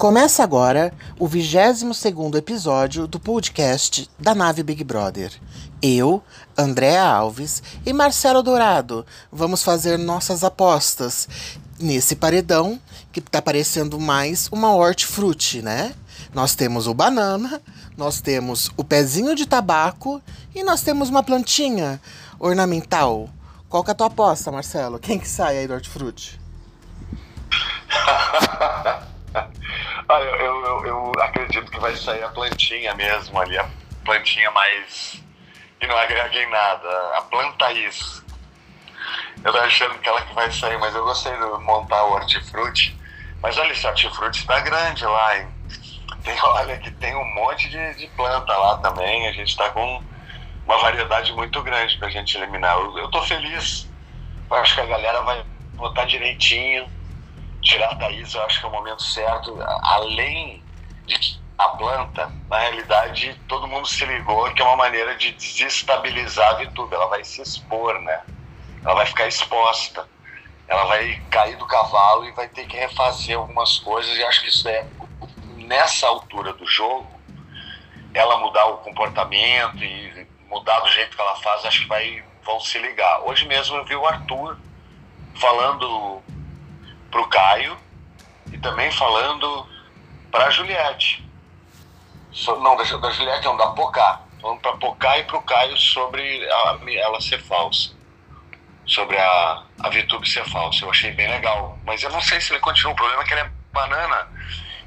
Começa agora o 22º episódio do podcast da nave Big Brother. Eu, Andréa Alves e Marcelo Dourado vamos fazer nossas apostas nesse paredão que tá parecendo mais uma hortifruti, né? Nós temos o banana, nós temos o pezinho de tabaco e nós temos uma plantinha ornamental. Qual que é a tua aposta, Marcelo? Quem que sai aí do hortifruti? Ah, eu, eu, eu, acredito que vai sair a plantinha mesmo ali, a plantinha mais. que não agrega em nada, a planta isso. Eu tô achando que ela que vai sair, mas eu gostei de montar o hortifruti. Mas olha, esse hortifruti tá grande lá, hein? Tem, olha que tem um monte de, de planta lá também. A gente tá com uma variedade muito grande pra gente eliminar. Eu, eu tô feliz. Eu acho que a galera vai votar direitinho tirar a Thaís, eu acho que é o momento certo. Além de a planta, na realidade, todo mundo se ligou que é uma maneira de desestabilizar a Vitube. Ela vai se expor, né? Ela vai ficar exposta. Ela vai cair do cavalo e vai ter que refazer algumas coisas. E acho que isso é, nessa altura do jogo, ela mudar o comportamento e mudar do jeito que ela faz, acho que vai, vão se ligar. Hoje mesmo eu vi o Arthur falando para o Caio e também falando para a Juliette. So, não, da, da Juliette não, da Pocá. Falando para Pocá e para o Caio sobre a, ela ser falsa. Sobre a, a Vitube ser falsa. Eu achei bem legal. Mas eu não sei se ele continua. O problema é que ele é banana.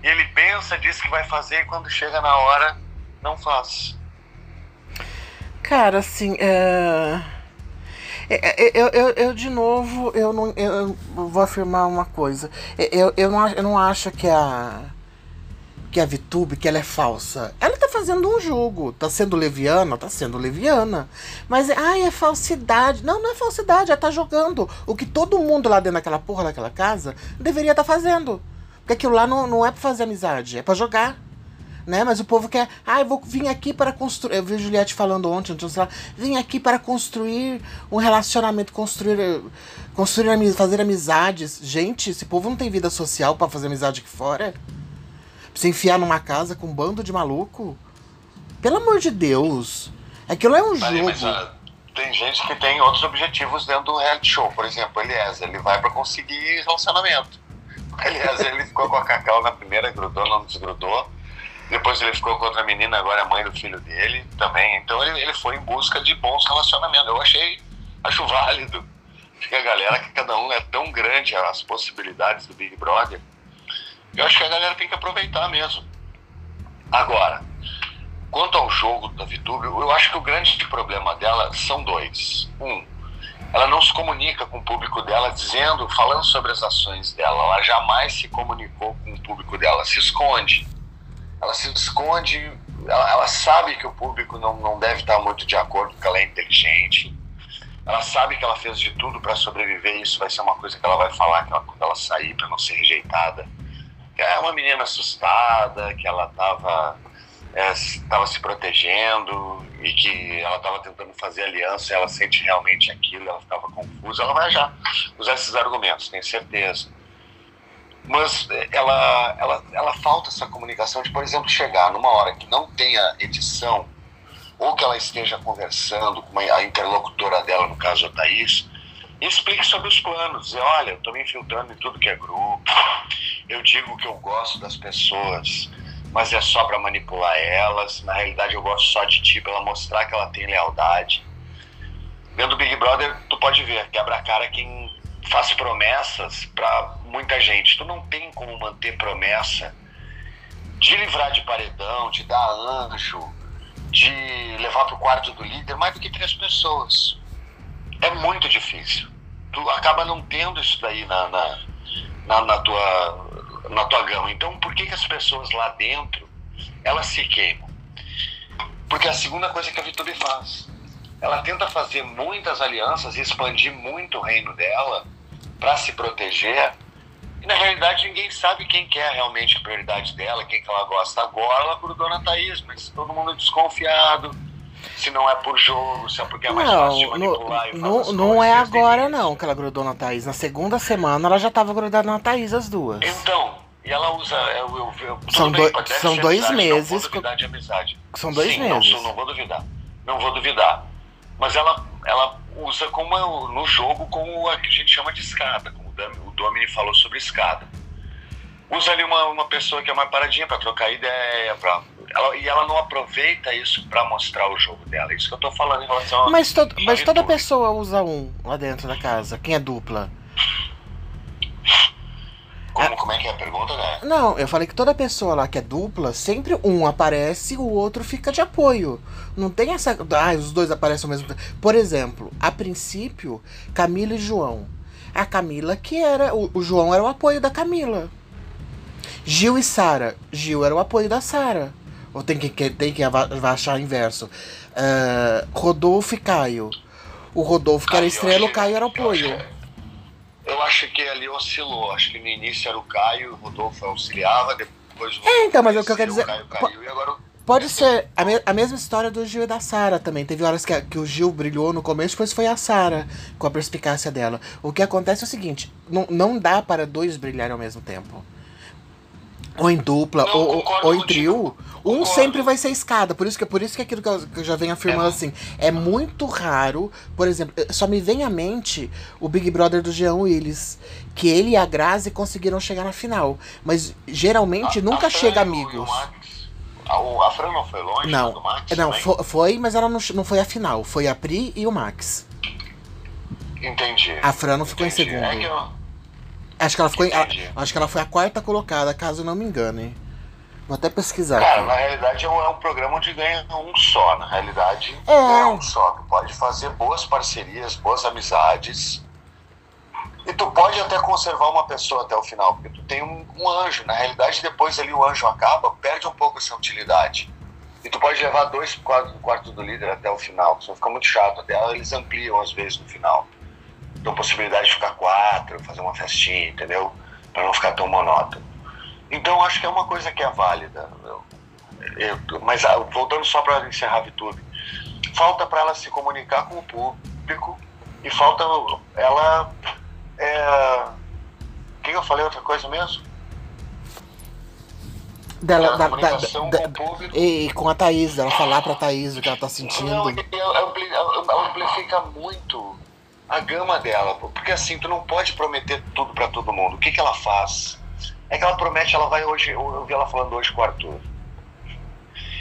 E ele pensa, diz que vai fazer e quando chega na hora, não faz. Cara, assim, é... É, é, eu, eu, eu, de novo, eu não eu vou afirmar uma coisa. É, eu, eu, não, eu não acho que a que a VTube, que ela é falsa. Ela tá fazendo um jogo. Tá sendo leviana? Tá sendo leviana. Mas, ai, é falsidade. Não, não é falsidade. Ela tá jogando o que todo mundo lá dentro daquela porra daquela casa deveria estar tá fazendo. Porque aquilo lá não, não é pra fazer amizade, é para jogar né? Mas o povo quer, ah, eu vou vir aqui para construir. Eu vi Juliette falando ontem, então, sei lá, vim aqui para construir um relacionamento, construir, construir, fazer amizades. Gente, esse povo não tem vida social para fazer amizade aqui fora. Pra você enfiar numa casa com um bando de maluco. Pelo amor de Deus. Aquilo é um jogo. Mas, uh, tem gente que tem outros objetivos dentro do reality show. Por exemplo, Eliezer, ele vai para conseguir relacionamento. Eliezer, ele ficou com a Cacau na primeira, grudou, não desgrudou depois ele ficou com outra menina, agora é mãe do filho dele também. Então ele, ele foi em busca de bons relacionamentos. Eu achei, acho válido. Porque a galera, que cada um é tão grande, as possibilidades do Big Brother. Eu acho que a galera tem que aproveitar mesmo. Agora, quanto ao jogo da VTube, eu acho que o grande problema dela são dois. Um, ela não se comunica com o público dela dizendo, falando sobre as ações dela. Ela jamais se comunicou com o público dela, se esconde ela se esconde, ela, ela, sabe que o público não, não deve estar muito de acordo, porque ela é inteligente. Ela sabe que ela fez de tudo para sobreviver, isso vai ser uma coisa que ela vai falar ela, quando ela sair, para não ser rejeitada. É uma menina assustada, que ela estava é, tava se protegendo e que ela estava tentando fazer aliança ela sente realmente aquilo, ela ficava confusa. Ela vai já usar esses argumentos, tenho certeza mas ela, ela, ela falta essa comunicação de, por exemplo, chegar numa hora que não tenha edição, ou que ela esteja conversando com a interlocutora dela, no caso a Thaís, e explique sobre os planos. Dizer, olha, eu estou me infiltrando em tudo que é grupo, eu digo que eu gosto das pessoas, mas é só para manipular elas. Na realidade, eu gosto só de ti, para ela mostrar que ela tem lealdade. Vendo Big Brother, tu pode ver, quebra a cara quem faz promessas para muita gente. Tu não tem como manter promessa de livrar de paredão, de dar anjo, de levar para o quarto do líder mais do que três pessoas. É muito difícil. Tu acaba não tendo isso daí na, na, na, na tua, na tua gama. Então, por que, que as pessoas lá dentro elas se queimam? Porque a segunda coisa que a Vitube faz. Ela tenta fazer muitas alianças e expandir muito o reino dela para se proteger. E na realidade ninguém sabe quem que é realmente a prioridade dela, quem que ela gosta. Agora ela grudou na Thaís, mas todo mundo é desconfiado. Se não é por jogo, se é porque é mais não, fácil de manipular no, Não, não é agora não que ela grudou na Thaís. Na segunda semana ela já estava grudada na Thaís, as duas. Então, E ela usa. Eu, eu, eu, são bem, do, são dois amizade, meses. Não vou duvidar de amizade. São dois Sim, meses. Não, não vou duvidar. Não vou duvidar. Mas ela, ela usa como no jogo como a que a gente chama de escada, como o Domini falou sobre escada. Usa ali uma, uma pessoa que é mais paradinha para trocar ideia, pra, ela, e ela não aproveita isso para mostrar o jogo dela. É isso que eu tô falando em relação mas, to, mas toda pessoa usa um lá dentro da casa. Quem é dupla? Como, como é que é a pergunta, né? Não, eu falei que toda pessoa lá que é dupla, sempre um aparece, o outro fica de apoio. Não tem essa. Ah, os dois aparecem ao mesmo tempo. Por exemplo, a princípio, Camila e João. A Camila que era. O, o João era o apoio da Camila. Gil e Sara. Gil era o apoio da Sara. Ou tem que, tem que achar inverso. Uh, Rodolfo e Caio. O Rodolfo que era estrela, o Caio era o apoio. Eu acho que ali oscilou. Acho que no início era o Caio, o Rodolfo auxiliava, depois o É, então, mas é o que eu quero dizer. Caio caiu, e agora Pode ser a, me a, mesma história do Gil e da Sara também. Teve horas que, a, que o Gil brilhou no começo, depois foi a Sara, com a perspicácia dela. O que acontece é o seguinte: não, não dá para dois brilharem ao mesmo tempo. Ou em dupla, não, ou, ou, em trio, um concordo. sempre vai ser escada. Por isso que, por isso que é aquilo que eu, que eu já venho afirmando é. assim. É muito raro, por exemplo, só me vem à mente o Big Brother do Jean Willis. Que ele e a Grazi conseguiram chegar na final. Mas geralmente a, nunca a chega amigos. A, a Fran não foi longe não, do Max? Não, foi, foi, mas ela não, não foi a final. Foi a Pri e o Max. Entendi. A Fran não ficou Entendi. em segundo. É que eu... Acho que ela ficou. Acho que ela foi a quarta colocada, caso eu não me engane. Vou até pesquisar. Cara, aqui. na realidade é um, é um, programa onde ganha um só. Na realidade, é. ganha um só. Tu pode fazer boas parcerias, boas amizades. E tu pode até conservar uma pessoa até o final, porque tu tem um, um anjo. Na realidade, depois ali o anjo acaba, perde um pouco essa utilidade. E tu pode levar dois do quarto do líder até o final, senão fica muito chato. Até eles ampliam às vezes no final. Dão possibilidade de ficar quatro, fazer uma festinha, entendeu? Para não ficar tão monótono. Então acho que é uma coisa que é válida. Eu, eu, mas ah, voltando só para encerrar a VTube, falta para ela se comunicar com o público e falta ela. É... O que eu falei outra coisa mesmo? Dela, da, da, público. E, com a Thaís, dela falar pra Thaís o que ela tá sentindo. Não, amplifica muito a gama dela. Porque assim, tu não pode prometer tudo para todo mundo. O que, que ela faz? É que ela promete, ela vai hoje, eu vi ela falando hoje com o Arthur.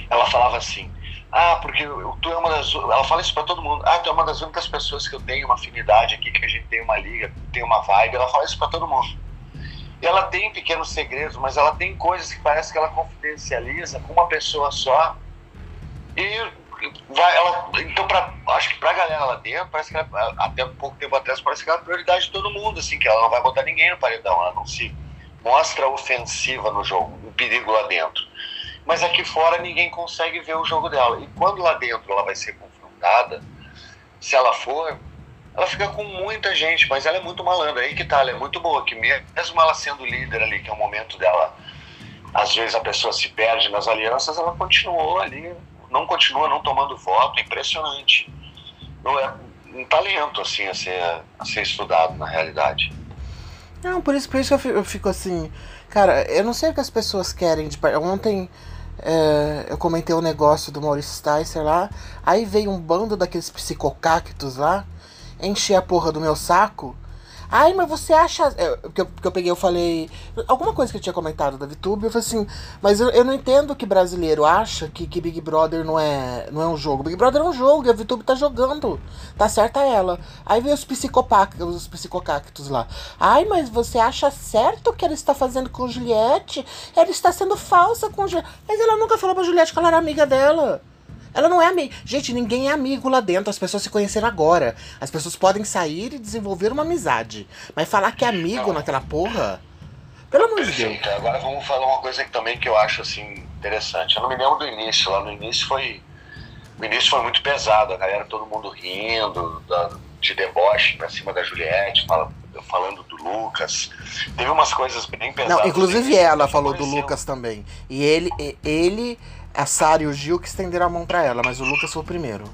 Ela falava assim, ah, porque tu é uma das. Ela fala isso pra todo mundo. Ah, tu é uma das únicas pessoas que eu tenho uma afinidade aqui, que a gente tem uma liga, tem uma vibe. Ela fala isso pra todo mundo. E ela tem pequenos segredos, mas ela tem coisas que parece que ela confidencializa com uma pessoa só. E vai, ela. Então, acho que pra galera lá dentro, parece que ela, até pouco tempo atrás, parece que ela é a prioridade de todo mundo, assim, que ela não vai botar ninguém no paredão, ela não se mostra ofensiva no jogo, um perigo lá dentro. Mas aqui fora ninguém consegue ver o jogo dela. E quando lá dentro ela vai ser confrontada, se ela for, ela fica com muita gente, mas ela é muito malandra. Aí que tá, ela é muito boa, que mesmo ela sendo líder ali, que é o momento dela, às vezes a pessoa se perde nas alianças, ela continuou ali, não continua não tomando voto, é impressionante. Não é um talento assim a ser, a ser estudado na realidade. Não, por isso, por isso que eu fico assim. Cara, eu não sei o que as pessoas querem de Ontem é, eu comentei um negócio do Maurício Sticer lá. Aí veio um bando daqueles psicocactos lá, encher a porra do meu saco. Ai, mas você acha. Que eu, que eu peguei, eu falei. Alguma coisa que eu tinha comentado da VTube, eu falei assim. Mas eu, eu não entendo que brasileiro acha que, que Big Brother não é, não é um jogo. Big Brother é um jogo e a VTube tá jogando. Tá certa ela. Aí vem os psicopactos, os psicocactos lá. Ai, mas você acha certo o que ela está fazendo com Juliette? Ela está sendo falsa com Juliette. Mas ela nunca falou pra Juliette que ela era amiga dela. Ela não é amiga. Gente, ninguém é amigo lá dentro. As pessoas se conheceram agora. As pessoas podem sair e desenvolver uma amizade. Mas falar que é amigo não. naquela porra. Pelo amor de Deus. Agora vamos falar uma coisa que também que eu acho assim interessante. Eu não me lembro do início. Lá no início foi. O início foi muito pesado. A galera, todo mundo rindo, de deboche pra cima da Juliette, fala, falando do Lucas. Teve umas coisas bem pesadas. Não, inclusive ela falou do Lucas também. E ele. ele a Sara e o Gil que estenderam a mão para ela, mas o Lucas foi o primeiro.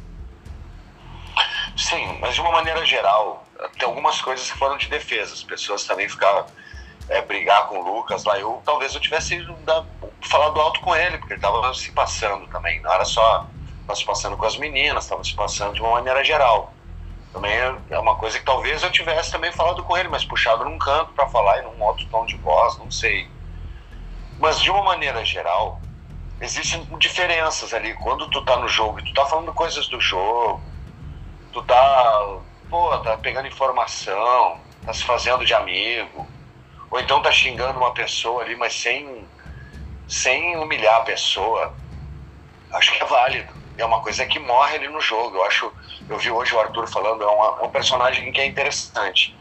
Sim, mas de uma maneira geral, tem algumas coisas que foram de defesa. As pessoas também ficaram. é, brigar com o Lucas lá, eu talvez eu tivesse falado alto com ele, porque ele estava se passando também. Não era só se passando com as meninas, estava se passando de uma maneira geral. Também é, é uma coisa que talvez eu tivesse também falado com ele, mas puxado num canto para falar e num outro tom de voz, não sei. Mas de uma maneira geral, existem diferenças ali. Quando tu tá no jogo e tu tá falando coisas do jogo, tu tá, pô, tá pegando informação, tá se fazendo de amigo, ou então tá xingando uma pessoa ali, mas sem, sem humilhar a pessoa, acho que é válido. É uma coisa que morre ali no jogo. Eu acho, eu vi hoje o Arthur falando, é, uma, é um personagem que é interessante.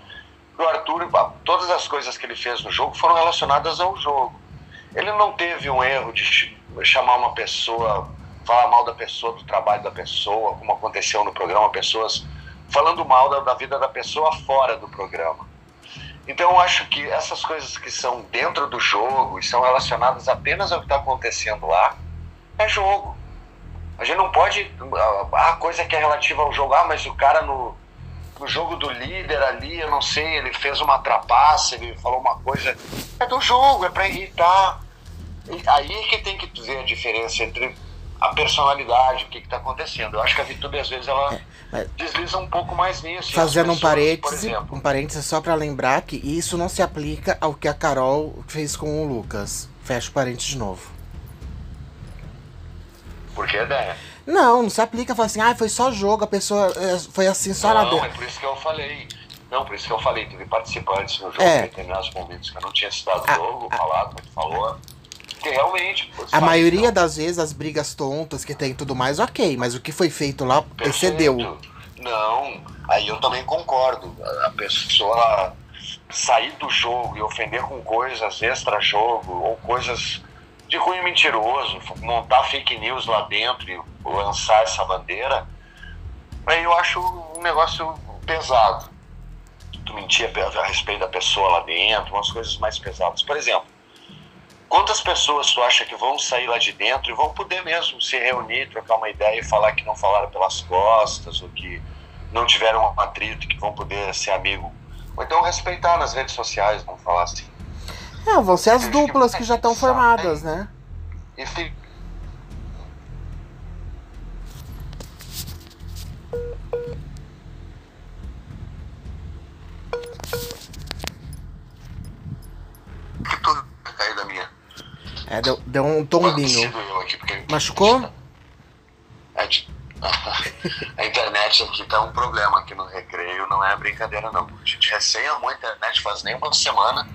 O Arthur, todas as coisas que ele fez no jogo foram relacionadas ao jogo. Ele não teve um erro de chamar uma pessoa, falar mal da pessoa, do trabalho da pessoa, como aconteceu no programa, pessoas falando mal da, da vida da pessoa fora do programa. Então eu acho que essas coisas que são dentro do jogo e são relacionadas apenas ao que está acontecendo lá, é jogo. A gente não pode. A coisa que é relativa ao jogo, ah, mas o cara no, no jogo do líder ali, eu não sei, ele fez uma trapaça, ele falou uma coisa. É do jogo, é para irritar. Aí que tem que ver a diferença entre a personalidade, o que está acontecendo. Eu acho que a VTube, às vezes, ela é, desliza um pouco mais nisso. Fazendo pessoas, um parêntese, um parêntese só para lembrar que isso não se aplica ao que a Carol fez com o Lucas. Fecha o parênteses de novo. Por que, né? Não, não se aplica. Fala assim, ah, foi só jogo, a pessoa é, foi assim só não, Não, é por isso que eu falei. Não, por isso que eu falei, teve participantes no jogo, é. determinados momentos que eu não tinha citado o jogo, a, falado, tu falou. Porque realmente. A maioria das vezes as brigas tontas que tem e tudo mais, ok, mas o que foi feito lá Perfeito. excedeu. Não, aí eu também concordo. A pessoa sair do jogo e ofender com coisas extra-jogo ou coisas de cunho mentiroso, montar fake news lá dentro e lançar essa bandeira, aí eu acho um negócio pesado. Tu mentir a respeito da pessoa lá dentro, umas coisas mais pesadas. Por exemplo, quantas pessoas tu acha que vão sair lá de dentro e vão poder mesmo se reunir, trocar uma ideia e falar que não falaram pelas costas ou que não tiveram um atrito, que vão poder ser amigo? Ou então respeitar nas redes sociais, vamos falar assim. É, vão ser as duplas que já estão formadas, né? E fica É, deu, deu um tombinho. Machucou? É, a internet aqui tá um problema aqui no recreio, não é brincadeira não. A gente recém arrumou a internet faz nem uma semana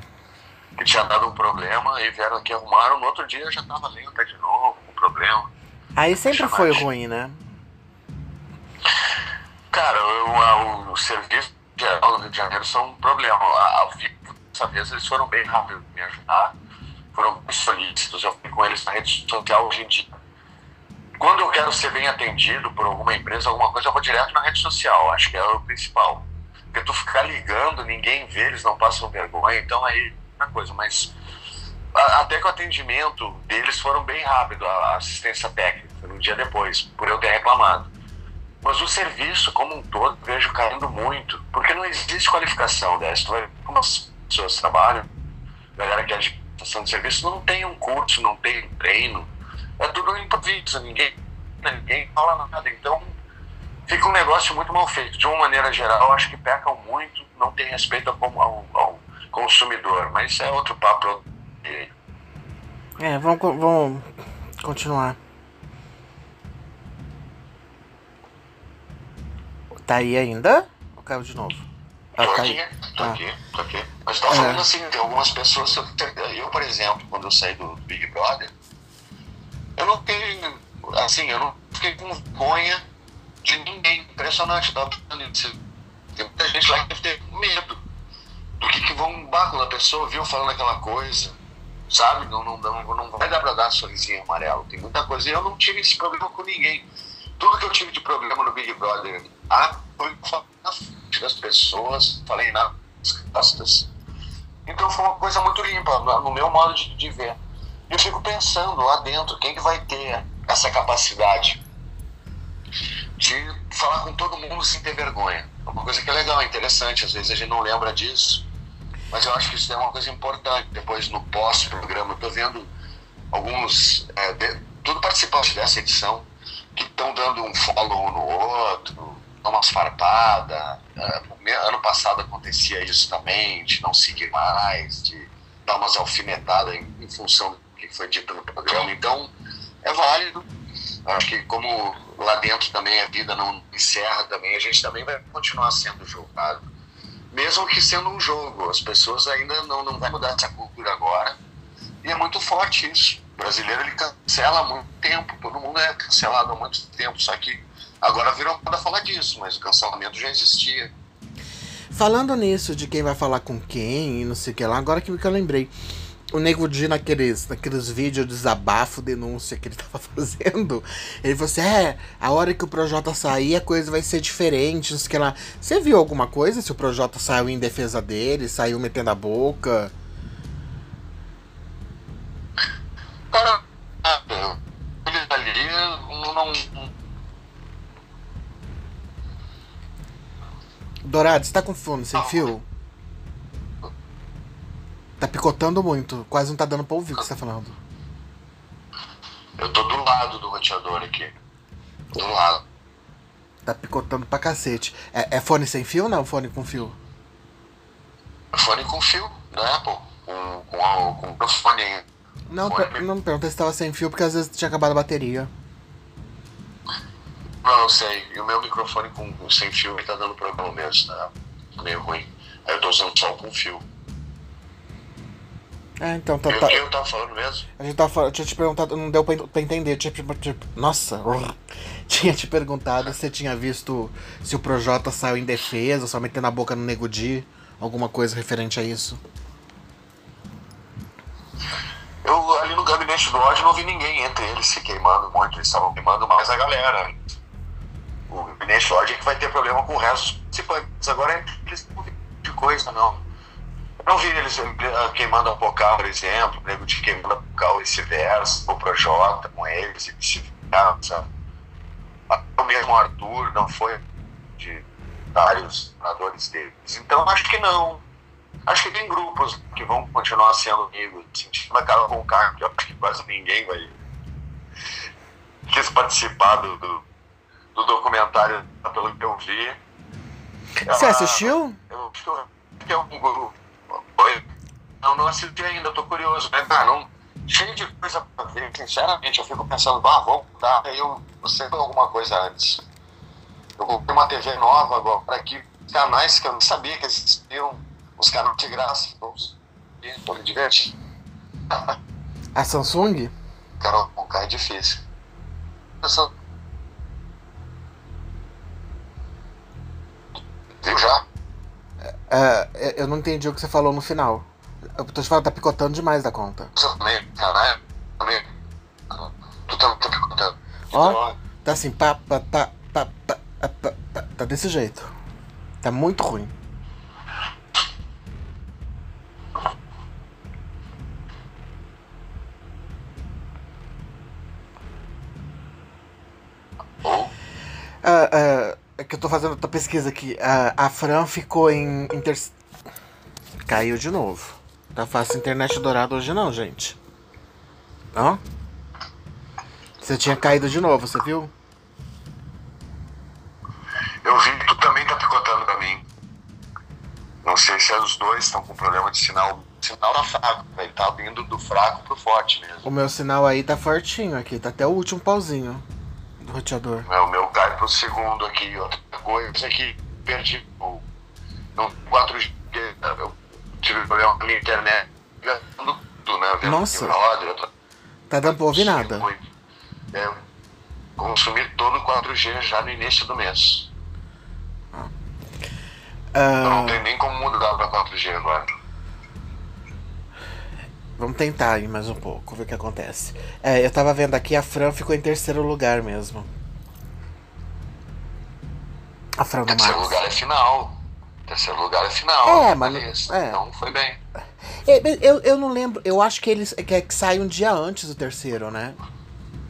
que tinha dado um problema e vieram aqui arrumaram. No outro dia já tava lenta de novo, com problema. Aí sempre foi ruim, né? Cara, o, o, o serviço geral do Rio de Janeiro são um problema. A, a, dessa vez eles foram bem rápidos me ajudar, foram solícitos. Eu fui com eles na rede social hoje em dia. Quando eu quero ser bem atendido por alguma empresa, alguma coisa, eu vou direto na rede social. Acho que é o principal. Porque tu ficar ligando, ninguém vê, eles não passam vergonha. Então aí coisa, mas até que o atendimento deles foram bem rápido, a assistência técnica, no dia depois, por eu ter reclamado. Mas o serviço como um todo vejo caindo muito, porque não existe qualificação dessa. Como as pessoas trabalham, a galera que é de prestação de serviço não tem um curso, não tem um treino, é tudo improviso, ninguém, ninguém fala nada. Então fica um negócio muito mal feito. De uma maneira geral, acho que pecam muito, não tem respeito ao, ao, ao consumidor, mas é outro papo. É, vamos, vamos continuar. Tá aí ainda? Ou caiu de novo? Ah, tô tá aqui, tô ah. aqui, tô aqui. Mas tá falando é. assim, tem algumas pessoas. Eu, por exemplo, quando eu saí do Big Brother, eu não tenho. Assim, eu não fiquei com vergonha de ninguém. Impressionante, tava Tem muita gente lá que deve ter medo do que, que vão bar quando a pessoa viu falando aquela coisa. Sabe? Não, não, não, não vai dar pra dar sorrisinho amarelo. Tem muita coisa. E eu não tive esse problema com ninguém. Tudo que eu tive de problema no Big Brother ah, foi na frente das pessoas, falei nas costas. Então foi uma coisa muito limpa, no meu modo de, de ver. Eu fico pensando lá dentro, quem que vai ter essa capacidade de falar com todo mundo sem ter vergonha? É uma coisa que é legal, interessante, às vezes a gente não lembra disso. Mas eu acho que isso é uma coisa importante. Depois, no pós-programa, eu tô vendo alguns, é, de, tudo participante dessa edição, que estão dando um follow no outro, umas farpadas. É, ano passado acontecia isso também, de não seguir mais, de dar umas alfinetadas em, em função do que foi dito no programa. Então, é válido. Acho que como lá dentro também a vida não encerra também, a gente também vai continuar sendo julgado. Mesmo que sendo um jogo, as pessoas ainda não, não vai mudar essa cultura agora. E é muito forte isso. O brasileiro ele cancela há muito tempo, todo mundo é cancelado há muito tempo, só que agora virou para falar disso, mas o cancelamento já existia. Falando nisso, de quem vai falar com quem e não sei o que lá, agora que eu lembrei o Nego Di naqueles, naqueles vídeos de desabafo, denúncia que ele tava fazendo, ele falou assim: é, a hora que o Projota sair, a coisa vai ser diferente, não sei o que lá. Você viu alguma coisa se o Projota saiu em defesa dele, saiu metendo a boca? Cara, ele ali não. Dourado, você tá com fone sem fio? Tá picotando muito. Quase não tá dando pra ouvir o que você tá falando. Eu tô do lado do roteador aqui. Do lado. Tá picotando pra cacete. É, é fone sem fio ou não? Fone com fio? Fone com fio, né, pô? Com, com, com aí. Não, per não me pergunta se tava sem fio, porque às vezes tinha acabado a bateria. Não, eu sei. E o meu microfone com, sem fio tá dando problema mesmo, tá meio ruim. Aí eu tô usando só com fio. É, então tá. O tá. eu tava falando mesmo? A gente tava falando, eu tinha te perguntado, não deu pra, pra entender. Tinha, tipo, nossa, tinha te perguntado se você tinha visto se o Projota saiu em defesa, só metendo a boca no Nego Di, alguma coisa referente a isso. Eu ali no gabinete do ódio não vi ninguém entre eles se queimando muito, eles estavam queimando mais a galera. O gabinete ódio é que vai ter problema com o resto dos participantes. Agora eles não de coisa, não. Eu não vi eles eh, queimando a Pocal, por exemplo, o nego de queimando a Pocal vice-versa, o Projota com eles e vice-versa. O mesmo Arthur não foi de vários senadores deles. Então acho que não. Acho que tem grupos que vão continuar sendo amigos, sentindo a cara com carne, que eu acho que quase ninguém vai quis participar do, do, do documentário, pelo que eu vi. Você assistiu? Eu acho que é um grupo foi? Não, não assisti ainda, tô curioso, né? Ah, não, cheio de coisa pra ver, sinceramente, eu fico pensando, ah, vamos dar, aí eu, você alguma coisa antes. Eu comprei uma TV nova agora aqui, canais que eu não sabia que existiam, os canais de graça, tô me divertindo. A Samsung? Cara, um carro é difícil. Viu já? Uh, eu não entendi o que você falou no final. Eu tô te falando, tá picotando demais da conta. Caralho, Tu tá, tá picotando. Ó, tá assim, pá, pá, pá, pá, pá, pá, pá, tá desse jeito. Tá muito ruim. Fazendo outra pesquisa aqui. A, a Fran ficou em. Inter... Caiu de novo. Tá fácil internet dourada hoje não, gente. Ó. Você tinha caído de novo, você viu? Eu vi, tu também tá picotando pra mim. Não sei se é os dois estão com problema de sinal. Sinal tá fraco, ele tá vindo do fraco pro forte mesmo. O meu sinal aí tá fortinho aqui, tá até o último pauzinho do roteador. É, o meu cai pro segundo aqui. Outra coisa que perdi o no 4G, eu tive problema com a minha internet. Tudo, né? Vendo Nossa. Tá dando pra ouvir nada. É, consumi todo o 4G já no início do mês. Ah. Não tem nem como mudar pra 4G agora. Vamos tentar aí mais um pouco, ver o que acontece. É, eu tava vendo aqui, a Fran ficou em terceiro lugar mesmo. A Terceiro Max. lugar é final. Terceiro lugar é final. É, mas- Beleza. é. Então foi bem. É, Eu, eu não lembro, eu acho que eles que, que sai um dia antes do terceiro, né?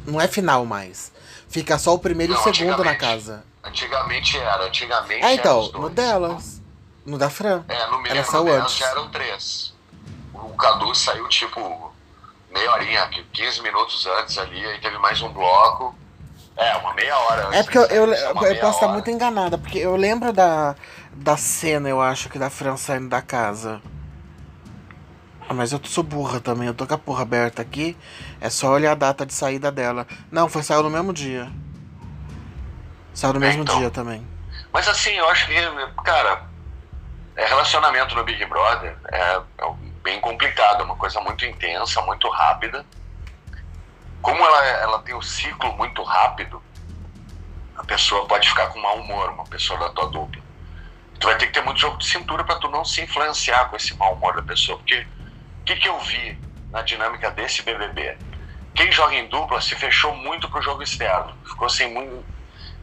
Não é final mais. Fica só o primeiro e Não, o segundo na casa. Antigamente era, antigamente É, era então, no delas. No da Fran. É, no Ela saiu Mineiro antes. já eram três. O Cadu saiu tipo meia horinha, 15 minutos antes ali, aí teve mais um bloco. É, uma meia hora antes. É porque eu, eu, Isso, eu posso estar muito enganada, porque eu lembro da, da cena, eu acho, que da Fran saindo da casa. Ah, mas eu sou burra também, eu tô com a porra aberta aqui. É só olhar a data de saída dela. Não, foi saiu no mesmo dia. Saiu no É, mesmo então. dia também. Mas assim, eu acho que, cara, é relacionamento no Big Brother é, é bem complicado, é uma coisa muito intensa, muito rápida. Como ela, ela tem um ciclo muito rápido, a pessoa pode ficar com mau humor, uma pessoa da tua dupla. Tu vai ter que ter muito jogo de cintura para tu não se influenciar com esse mau humor da pessoa. Porque o que, que eu vi na dinâmica desse BBB? Quem joga em dupla se fechou muito pro jogo externo. Ficou sem muito,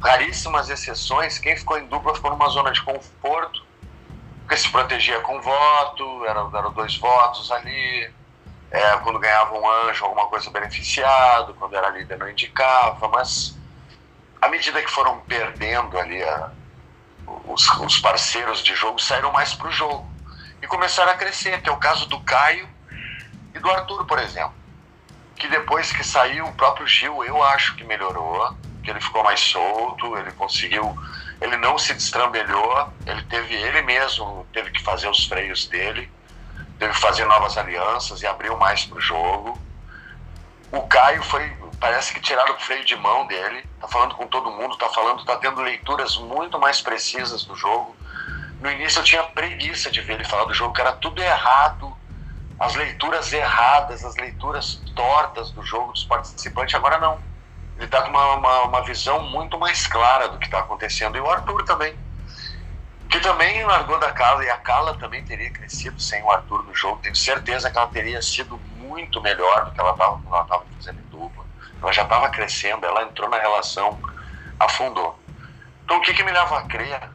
raríssimas exceções, quem ficou em dupla ficou numa zona de conforto, porque se protegia com voto, eram, eram dois votos ali, é, quando ganhava um anjo, alguma coisa beneficiado, quando era líder não indicava, mas à medida que foram perdendo ali a- os, os parceiros de jogo, saíram mais pro jogo e começaram a crescer, é o caso do Caio e do Arthur, por exemplo. Que depois que saiu o próprio Gil, eu acho que melhorou, que ele ficou mais solto, ele conseguiu, ele não se destrambelhou, ele teve ele mesmo teve que fazer os freios dele, teve que fazer novas alianças e abriu mais pro jogo. O Caio foi, parece que tiraram o freio de mão dele, tá falando com todo mundo, tá falando, tá tendo leituras muito mais precisas do jogo. No início eu tinha preguiça de ver ele falar do jogo, que era tudo errado, as leituras erradas, as leituras tortas do jogo dos participantes, agora não. Ele tá com uma, uma, uma visão muito mais clara do que está acontecendo. E o Arthur também. Que também largou da Carla e a Carla também teria crescido sem o Arthur no jogo. Tenho certeza que ela teria sido muito melhor do que ela estava quando ela estava fazendo dupla. Ela já estava crescendo, ela entrou na relação, afundou. Então o que, que me leva a crer,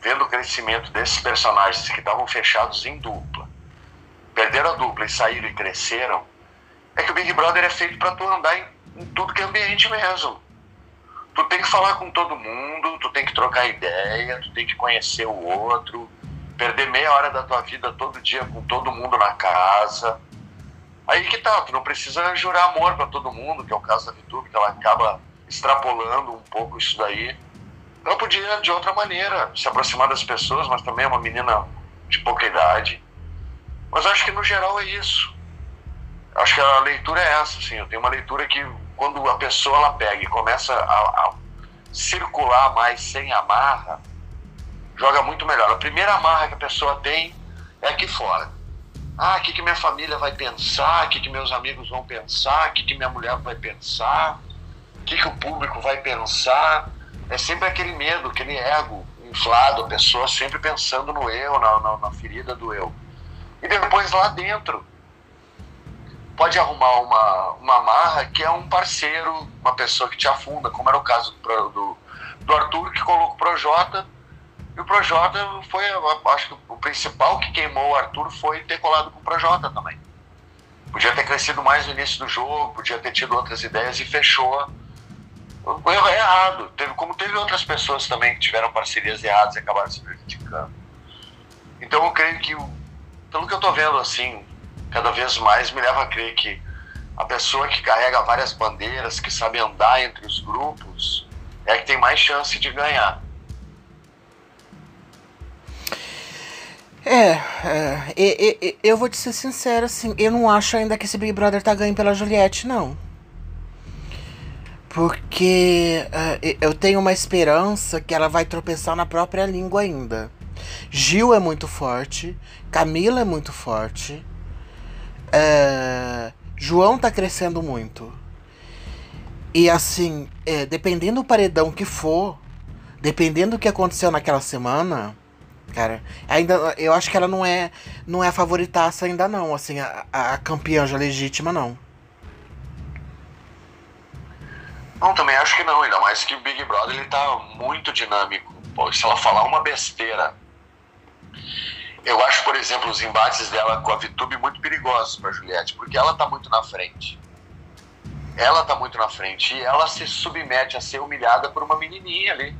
vendo o crescimento desses personagens que estavam fechados em dupla, perderam a dupla e saíram e cresceram, é que o Big Brother é feito para tu andar em, em tudo que é ambiente mesmo. Tu tem que falar com todo mundo, tu tem que trocar ideia, tu tem que conhecer o outro, perder meia hora da tua vida todo dia com todo mundo na casa. Aí que tá, tu não precisa jurar amor para todo mundo, que é o caso da Vitube, que ela acaba extrapolando um pouco isso daí. Ela podia, de outra maneira, se aproximar das pessoas, mas também é uma menina de pouca idade. Mas acho que no geral é isso. Acho que a leitura é essa, assim. Eu tenho uma leitura que quando a pessoa ela pega e começa a, a circular mais sem amarra, joga muito melhor. A primeira amarra que a pessoa tem é aqui fora. Ah, o que, que minha família vai pensar? O que, que meus amigos vão pensar? O que, que minha mulher vai pensar? O que, que o público vai pensar? É sempre aquele medo, aquele ego inflado, a pessoa sempre pensando no eu, na, na, na ferida do eu. E depois lá dentro, pode arrumar uma, uma marra que é um parceiro, uma pessoa que te afunda, como era o caso do, do, do Arthur, que colocou o Projota. E o Projota foi, acho que o principal que queimou o Arthur foi ter colado com o Projota também. Podia ter crescido mais no início do jogo, podia ter tido outras ideias e fechou. O erro é errado. Teve, como teve outras pessoas também que tiveram parcerias erradas e acabaram se prejudicando. Então eu creio que, pelo que eu tô vendo assim, cada vez mais me leva a crer que a pessoa que carrega várias bandeiras, que sabe andar entre os grupos, é a que tem mais chance de ganhar. É, é e- e- eu vou te ser sincero, assim, eu não acho ainda que esse Big Brother tá ganho pela Juliette, não. Porque é, eu tenho uma esperança que ela vai tropeçar na própria língua ainda. Gil é muito forte, Camila é muito forte, é, João tá crescendo muito. E assim, é, dependendo do paredão que for, dependendo do que aconteceu naquela semana, cara, ainda eu acho que ela não é não é a favoritaça ainda não, assim, a, a campeã já legítima não. Não, também acho que não, ainda mais que o Big Brother ele tá muito dinâmico. Pô, se ela falar uma besteira. Eu acho, por exemplo, os embates dela com a Vitube muito perigosos para Juliette, porque ela tá muito na frente. Ela tá muito na frente e ela se submete a ser humilhada por uma menininha ali.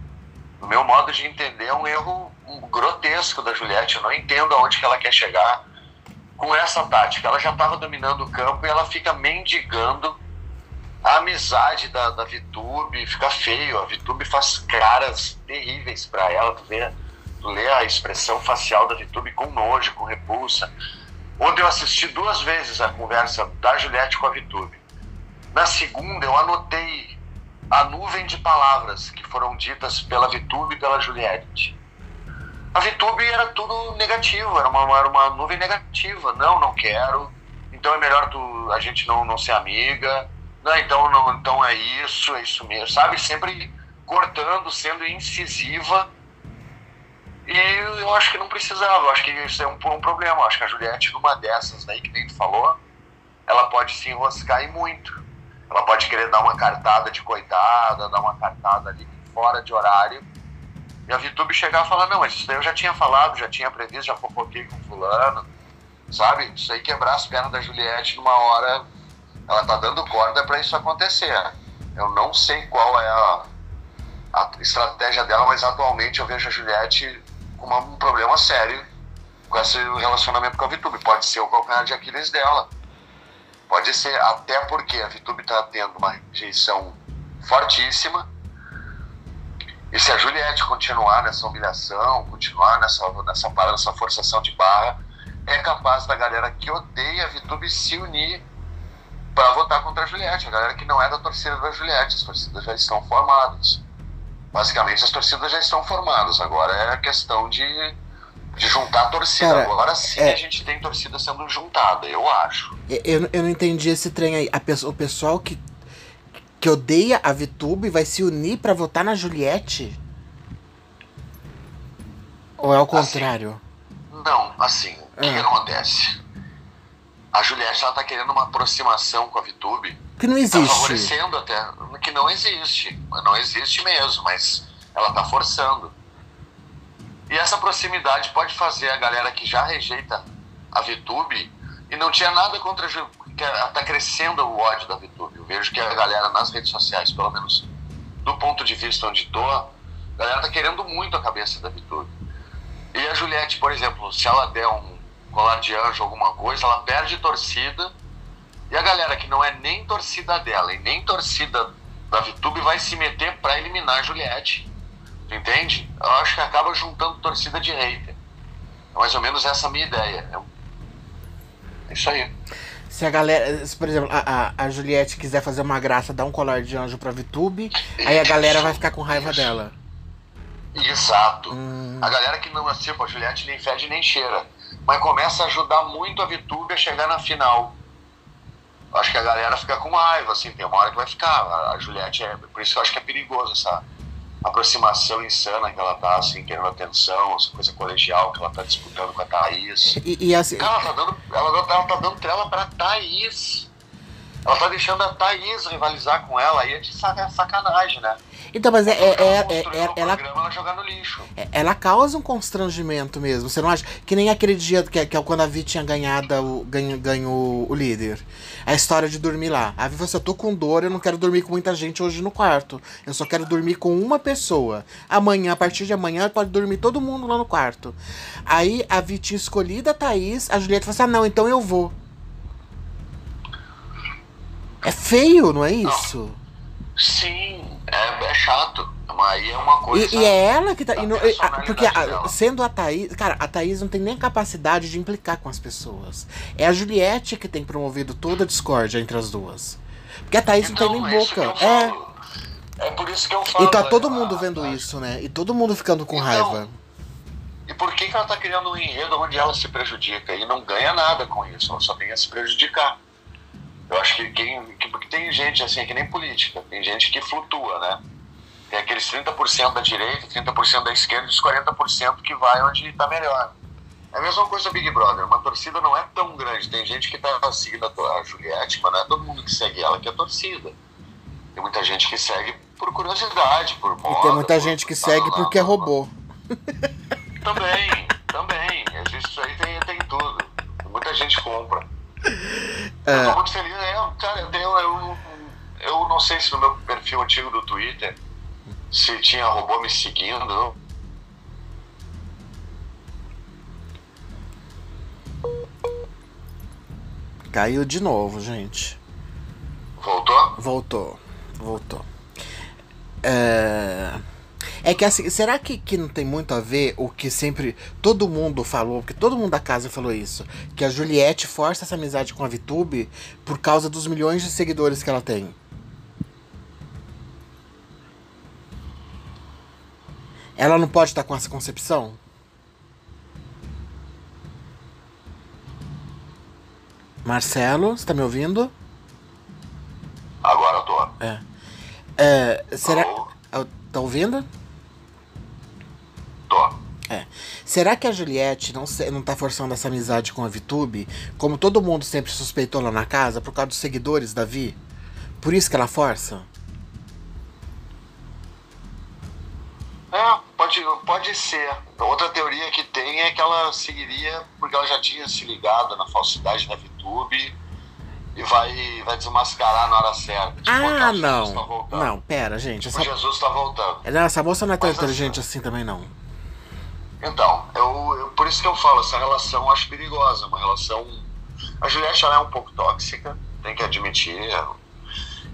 No meu modo de entender, é um erro grotesco da Juliette. Eu não entendo aonde que ela quer chegar com essa tática. Ela já estava dominando o campo e ela fica mendigando a amizade da, da Vitube. Fica feio. A Vitube faz caras terríveis para ela. Tu vê, lê a expressão facial da Vitube com nojo, com repulsa. Ontem eu assisti duas vezes a conversa da Juliette com a Vitube. Na segunda, eu anotei a nuvem de palavras que foram ditas pela Vitube e pela Juliette. A Vitube era tudo negativo, era uma, era uma nuvem negativa. Não, não quero. Então é melhor tu, a gente não, não ser amiga. Não, então, não, então é isso, é isso mesmo. Sabe? Sempre cortando, sendo incisiva. E eu acho que não precisava. Eu acho que isso é um, um problema. Eu acho que a Juliette, numa dessas daí, que nem tu falou, ela pode se enroscar e muito. Ela pode querer dar uma cartada de coitada, dar uma cartada ali fora de horário. E a VTube chegar e falar, não, mas isso daí eu já tinha falado, já tinha previsto, já fofoquei com fulano. Sabe? Isso aí quebrar as pernas da Juliette numa hora. Ela tá dando corda para isso acontecer. Eu não sei qual é a, a estratégia dela, mas atualmente eu vejo a Juliette um problema sério com esse relacionamento com a VTube. Pode ser o calcanhar de Aquiles dela Pode ser, até porque a VTube está tendo uma rejeição fortíssima. E se a Juliette continuar nessa humilhação, continuar nessa, nessa, nessa forçação de barra, é capaz da galera que odeia a VTube se unir para votar contra a Juliette. A galera que não é da torcida da Juliette, as torcidas já estão formadas. Basicamente, as torcidas já estão formadas. Agora é questão de de juntar a torcida. Cara, Agora sim é... a gente tem torcida sendo juntada, eu acho. Eu, eu não entendi esse trem aí. A, o pessoal que, que odeia a VTube vai se unir para votar na Juliette? Ou é o assim, contrário? Assim, não, assim, o que, que, ah. acontece? A Juliette ela tá querendo uma aproximação com a VTube. Que não existe. Tá favorecendo até. Que não existe. Não existe mesmo, mas ela tá forçando. E essa proximidade pode fazer a galera que já rejeita a VTube e não tinha nada contra que está crescendo o ódio da VTube. Eu vejo que a galera nas redes sociais, pelo menos do ponto de vista onde estou, a galera está querendo muito a cabeça da VTube. E a Juliette, por exemplo, se ela der um colar de anjo, alguma coisa, ela perde torcida. E a galera que não é nem torcida dela e nem torcida da VTube vai se meter para eliminar a Juliette. Entende? Eu acho que acaba juntando torcida de hater. É mais ou menos essa a minha ideia. É isso aí. Se a galera, se, por exemplo, a, a, a, Juliette quiser fazer uma graça, dar um colar de anjo pra VTube, aí a galera vai ficar com raiva isso. dela. Exato. Hum. A galera que não tipo, a Juliette nem fede nem cheira. Mas começa a ajudar muito a VTube a chegar na final. Acho que a galera fica com raiva, assim, tem uma hora que vai ficar. A Juliette é. Por isso que eu acho que é perigoso essa, aproximação insana que ela tá, assim, querendo atenção, essa coisa colegial que ela tá disputando com a Thaís. E, e assim... Cara, ela tá dando, ela, ela tá dando trela pra Thaís. Ela tá deixando a Thaís rivalizar com ela, aí é de sacanagem, né? Então, mas é, é, é, é ela, ela. É, ela causa um constrangimento mesmo. Você não acha? Que nem aquele dia que, que é quando a Vi tinha ganhado o, ganho, ganhou o líder. A história de dormir lá. A Vi falou assim: eu tô com dor, eu não quero dormir com muita gente hoje no quarto. Eu só quero dormir com uma pessoa. Amanhã, a partir de amanhã, pode dormir todo mundo lá no quarto. Aí a Vi tinha escolhido a Thaís, a Julieta falou assim: ah, não, então eu vou. É feio, não é isso? Não. Sim, é, é chato. Mas aí é uma coisa. E, e é ela que tá. Porque a, sendo a Thaís. Cara, a Thaís não tem nem capacidade de implicar com as pessoas. É a Juliette que tem promovido toda a discórdia entre as duas. Porque a Thaís então, não tem nem é boca. É. É por isso que eu falo. E tá todo mundo vendo isso, né? E todo mundo ficando com então, raiva. E por que, que ela tá criando um enredo onde ela se prejudica? E não ganha nada com isso, ela só tem a se prejudicar. Eu acho que, quem, que porque tem gente assim, que nem política, tem gente que flutua, né? Tem aqueles 30% da direita, 30% da esquerda e os 40% que vai onde está melhor. É a mesma coisa do Big Brother, uma torcida não é tão grande. Tem gente que está seguindo a Juliette, mas não é todo mundo que segue ela que é torcida. Tem muita gente que segue por curiosidade, por moda. E tem muita gente que segue lá, porque é robô. Também, também. Isso aí tem, tem tudo. Muita gente compra. É. Eu tô muito feliz, né? Cara, eu, eu, eu não sei se no meu perfil antigo do Twitter se tinha robô me seguindo. Caiu de novo, gente. Voltou? Voltou, voltou. É... É que assim, será que, que não tem muito a ver o que sempre todo mundo falou, porque todo mundo da casa falou isso, que a Juliette força essa amizade com a VTube por causa dos milhões de seguidores que ela tem? Ela não pode estar com essa concepção? Marcelo, você tá me ouvindo? Agora eu tô. É. é será. Alô? Tá ouvindo? Tô. É. Será que a Juliette não, se, não tá forçando essa amizade com a VTube? Como todo mundo sempre suspeitou lá na casa, por causa dos seguidores da Vi? Por isso que ela força? É, pode, pode ser. Outra teoria que tem é que ela seguiria porque ela já tinha se ligado na falsidade da VTube e vai, vai desmascarar na hora certa. Tipo, ah, Jesus não. Tá voltando. não, pera, gente. Tipo, Essa, Jesus tá voltando. não, essa moça não é tão Mas, inteligente assim- assim também, não. Então, eu, eu- por isso que eu falo, essa relação eu acho perigosa. Uma relação. A Juliette ela é um pouco tóxica, tem que admitir.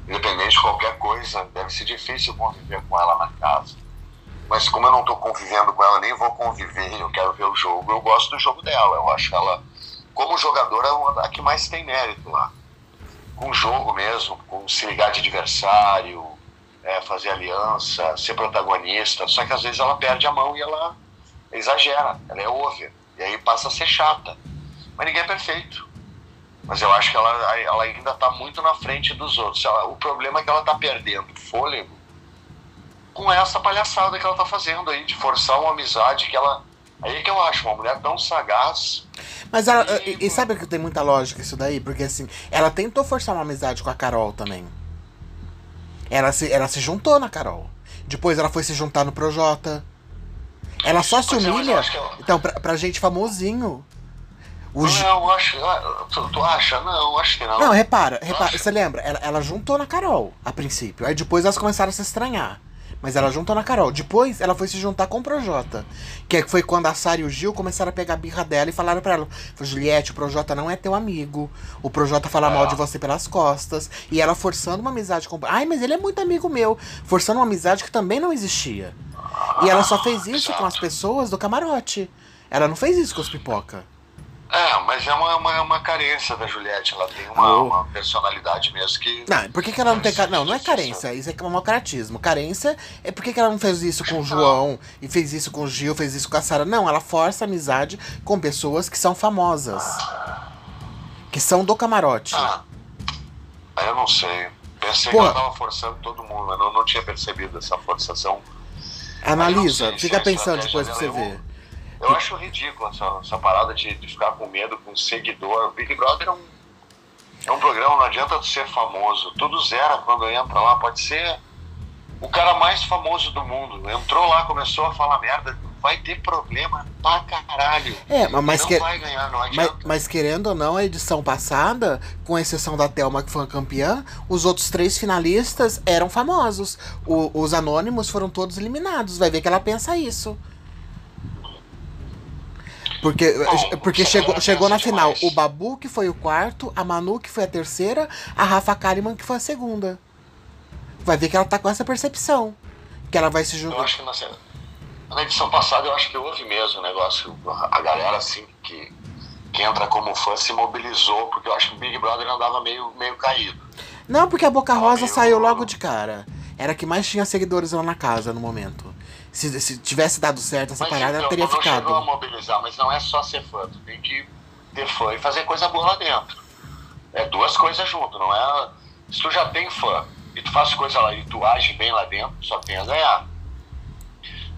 Independente de qualquer coisa, deve ser difícil conviver com ela na casa. Mas como eu não tô convivendo com ela, nem vou conviver, eu quero ver o jogo, eu gosto do jogo dela. Eu acho ela, como jogadora, é a que mais tem mérito lá. Com jogo mesmo, com se ligar de adversário, é, fazer aliança, ser protagonista. Só que às vezes ela perde a mão e ela exagera, ela é over. E aí passa a ser chata. Mas ninguém é perfeito. Mas eu acho que ela, ela ainda está muito na frente dos outros. Ela- o problema é que ela está perdendo fôlego com essa palhaçada que ela está fazendo aí, de forçar uma amizade que ela. Aí que eu acho, uma mulher tão sagaz. Mas ela. E- E, sabe que tem muita lógica isso daí? Porque assim, ela tentou forçar uma amizade com a Carol também. Ela se, ela se juntou na Carol. Depois ela foi se juntar no Projota. Ela só se é, eu humilha. Então, pra, pra gente famosinho. O Não, eu acho. Tu, tu acha? Não, acho que não. Não, repara, repara, você lembra? Ela, ela juntou na Carol, a princípio. Aí depois elas começaram a se estranhar. Mas ela juntou na Carol. Depois ela foi se juntar com o Projota. Que foi quando a Sara e o Gil começaram a pegar a birra dela e falaram pra ela: "Falou, Juliette, o Projota não é teu amigo. O Projota fala É. mal de você pelas costas. E ela forçando uma amizade com. Ai, mas ele é muito amigo meu. Forçando uma amizade que também não existia. E ela só fez isso com as pessoas do camarote. Ela não fez isso com os pipoca. É, mas é uma, uma, uma carência da Juliette. Ela tem uma, Oh. uma personalidade mesmo que. Não, por que, que ela não tem. ca- Não, não é carência, isso é mau caratismo. Carência é por que, que ela não fez isso com o João e fez isso com o Gil, fez isso com a Sara. Não, ela força amizade com pessoas que são famosas. Que são do camarote. Ah, eu não sei. Pensei Porra. que ela tava forçando todo mundo, mas não, não tinha percebido essa forçação. Analisa, eu sei fica é pensando depois pra você ver. Eu acho ridículo essa, essa parada de, de ficar com medo com seguidor. O Big Brother é um, é um programa, não adianta ser famoso. Tudo zera quando entra lá. Pode ser o cara mais famoso do mundo. Entrou lá, começou a falar merda. Vai ter problema pra caralho. É, mas, que- ganhar, mas, mas querendo ou não, a edição passada, com exceção da Thelma que foi campeã, os outros três finalistas eram famosos. O- os anônimos foram todos eliminados. Vai ver que ela pensa isso. Porque, Bom, porque chegou, chegou na final o Babu, que foi o quarto, a Manu, que foi a terceira, a Rafa Kalimann, que foi a segunda. Vai ver que ela tá com essa percepção. Que ela vai se Eu juntar. acho que na, na edição passada eu acho que houve mesmo o negócio. A galera assim que, que entra como fã se mobilizou, porque eu acho que o Big Brother andava meio, meio caído. Não, porque a Boca Rosa saiu logo de cara. Era a que mais tinha seguidores lá na casa no momento. Se, se tivesse dado certo essa Mas parada, então, teria não chegou a ficado. mobilizar, mas não é só ser fã, tu tem que ter fã e fazer coisa boa lá dentro. É duas coisas junto, não é. Se tu já tem fã e tu faz coisa lá e tu age bem lá dentro, só tem a ganhar.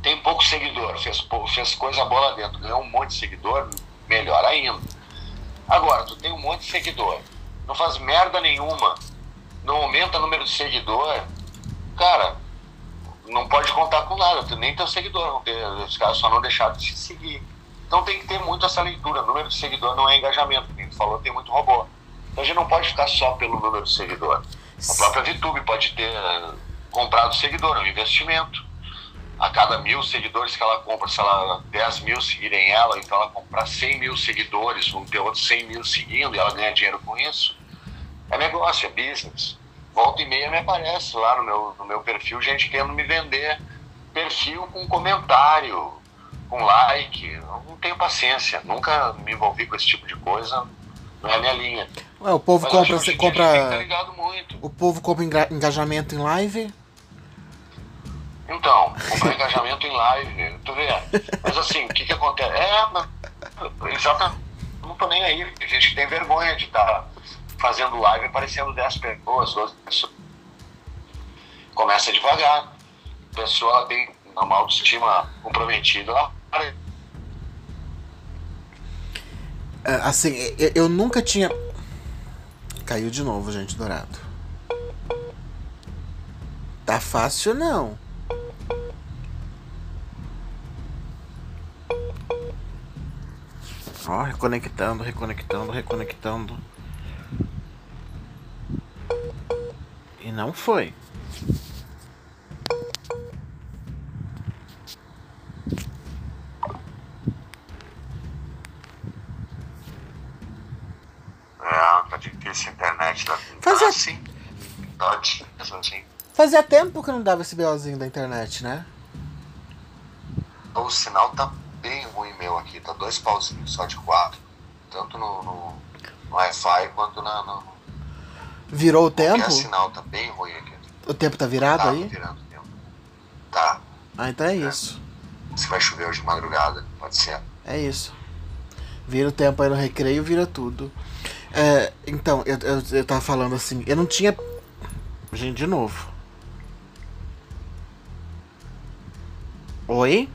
Tem pouco seguidor, fez, fez coisa boa lá dentro, ganhou um monte de seguidor, melhor ainda. Agora, tu tem um monte de seguidor, não faz merda nenhuma, não aumenta o número de seguidor, cara, não pode contar com nada, nem teu seguidor, os caras só não deixaram de te seguir. Então tem que ter muito essa leitura. Número de seguidor não é engajamento, como tu falou, tem muito robô. Então a gente não pode ficar só pelo número de seguidor. A própria VTube pode ter eh, comprado seguidor, é um investimento. a cada mil seguidores que ela compra, se ela 10 mil seguirem ela, então ela comprar 100 mil seguidores, vão ter outros 100 mil seguindo e ela ganha dinheiro com isso. É negócio, é business. Volta e meia me aparece lá no meu, no meu perfil gente querendo me vender perfil com comentário, com like. Eu não tenho paciência, nunca me envolvi com esse tipo de coisa, não é a minha linha. Ué, o povo Mas compra, você compra. tá. O povo compra enga- engajamento em live. Então, comprar engajamento em live, tu vê. Mas assim, o que que acontece? É, mas, exatamente, não tô nem aí. Tem gente que tem vergonha de estar fazendo live aparecendo 10 pessoas, 12 pessoas. Começa devagar. A pessoa tem uma autoestima comprometida. É, Assim, eu, eu nunca tinha. Caiu de novo, gente, dourado. Tá fácil não. Ó, reconectando, reconectando, reconectando. E não foi. É, tá Fazia- sim. Difícil, assim. Fazia tempo que não dava esse BOzinho da internet, né? O sinal tá bem ruim meu aqui, tá dois pauzinhos só de quatro. Tanto no, no, no Wi-Fi quanto na, no. Virou o tempo? Qualquer sinal tá ruim aqui. O tempo tá virado tá aí? virando tempo. Tá. Ah, então é isso. Se vai chover hoje de madrugada, pode ser. É isso. Vira o tempo aí no recreio, vira tudo. É, então, eu, eu, eu tava falando assim, eu não tinha. Gente, de novo. Oi?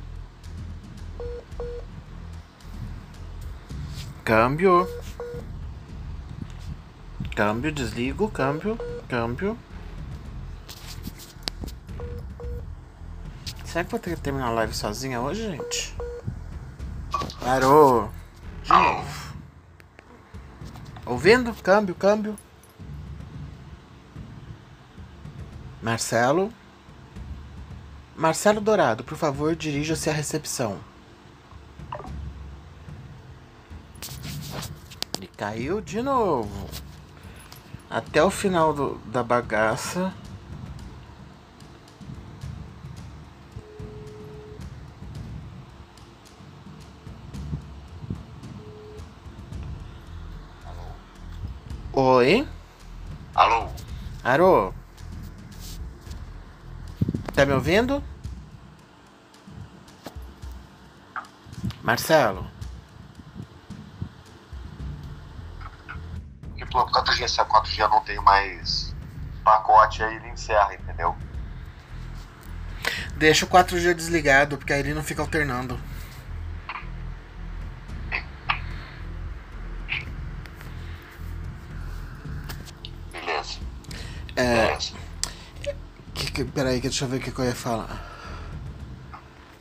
Câmbio. Câmbio, desligo, câmbio, câmbio. Será que vou ter que terminar a live sozinha hoje, gente? Parou. De novo. Ouvindo? Câmbio, câmbio. Marcelo. Marcelo Dourado, por favor, dirija-se à recepção. Ele caiu de novo. Até o final do- da bagaça. Oi? Alô? Arô? Tá me ouvindo? Marcelo? Por 4G, se a 4G eu não tenho mais pacote, aí ele encerra, entendeu? Deixa o 4G desligado, porque aí ele não fica alternando. Beleza. É. Beleza. Que, que, peraí, deixa eu ver o que, que eu ia falar.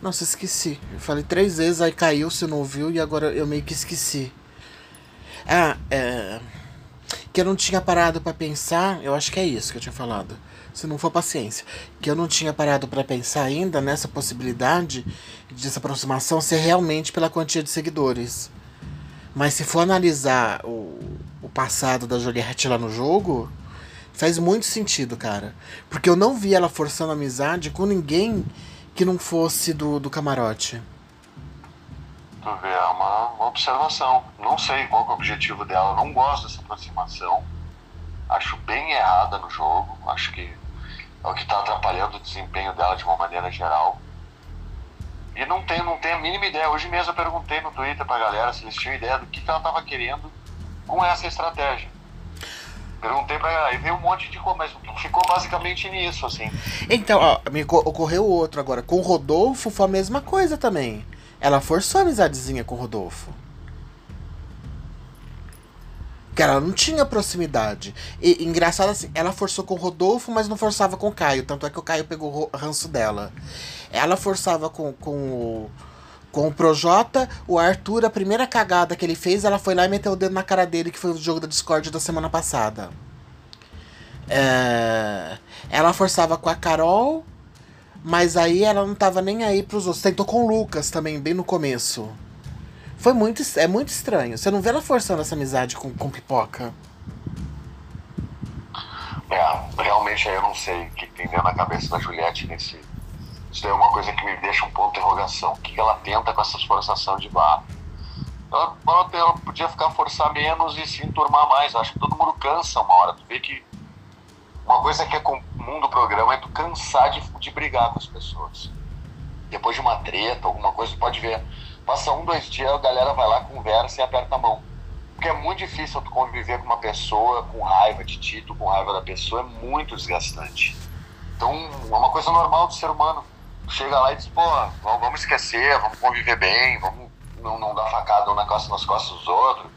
Nossa, esqueci. Eu falei três vezes, aí caiu, você não ouviu, e agora eu meio que esqueci. Ah, é. Que eu não tinha parado pra pensar, eu acho que é isso que eu tinha falado. Se não for paciência. Que eu não tinha parado pra pensar ainda nessa possibilidade de essa aproximação ser realmente pela quantia de seguidores. Mas se for analisar o, o passado da Juliette lá no jogo, faz muito sentido, cara. Porque eu não vi ela forçando amizade com ninguém que não fosse do, do camarote. Tu vê, é uma observação. Não sei qual é o objetivo dela. Não gosto dessa aproximação. Acho bem errada no jogo. Acho que é o que está atrapalhando o desempenho dela de uma maneira geral. E não tenho, não tenho a mínima ideia. Hoje mesmo eu perguntei no Twitter pra galera se eles tinham ideia do que, que ela estava querendo com essa estratégia. Perguntei pra ela, e veio um monte de coisa, mas ficou basicamente nisso, assim. Então, ó, me co- ocorreu outro agora. Com o Rodolfo foi a mesma coisa também. Ela forçou a amizadezinha com o Rodolfo. Que ela não tinha proximidade. E engraçado assim, ela forçou com o Rodolfo, mas não forçava com o Caio. Tanto é que o Caio pegou o ranço dela. Ela forçava com, com o. Com o Projota, o Arthur, a primeira cagada que ele fez, ela foi lá e meteu o dedo na cara dele, que foi o jogo da Discord da semana passada. É, ela forçava com a Carol, Mas aí ela não tava nem aí pros outros. Tentou com o Lucas também, bem no começo. Foi muito. É muito estranho. Você não vê ela forçando essa amizade com, com pipoca. É, realmente eu não sei o que tem dentro da cabeça da Juliette nesse. Isso é uma coisa que me deixa um ponto de interrogação. O que ela tenta com essas forçações de barra? Ela, ela, podia ficar forçar menos e se enturmar mais. Acho que todo mundo cansa uma hora. Tu vê que uma coisa que é comum do programa é tu cansar de, de brigar com as pessoas. Depois de uma treta, alguma coisa, pode ver. Passa um, dois dias, a galera vai lá, conversa e aperta a mão. Porque é muito difícil tu conviver com uma pessoa com raiva de ti, tu com raiva da pessoa, é muito desgastante. Então, é uma coisa normal do ser humano. Chega lá e diz, pô, vamos esquecer, vamos conviver bem, vamos não, não dar facada um nas costas, nas costas dos outros.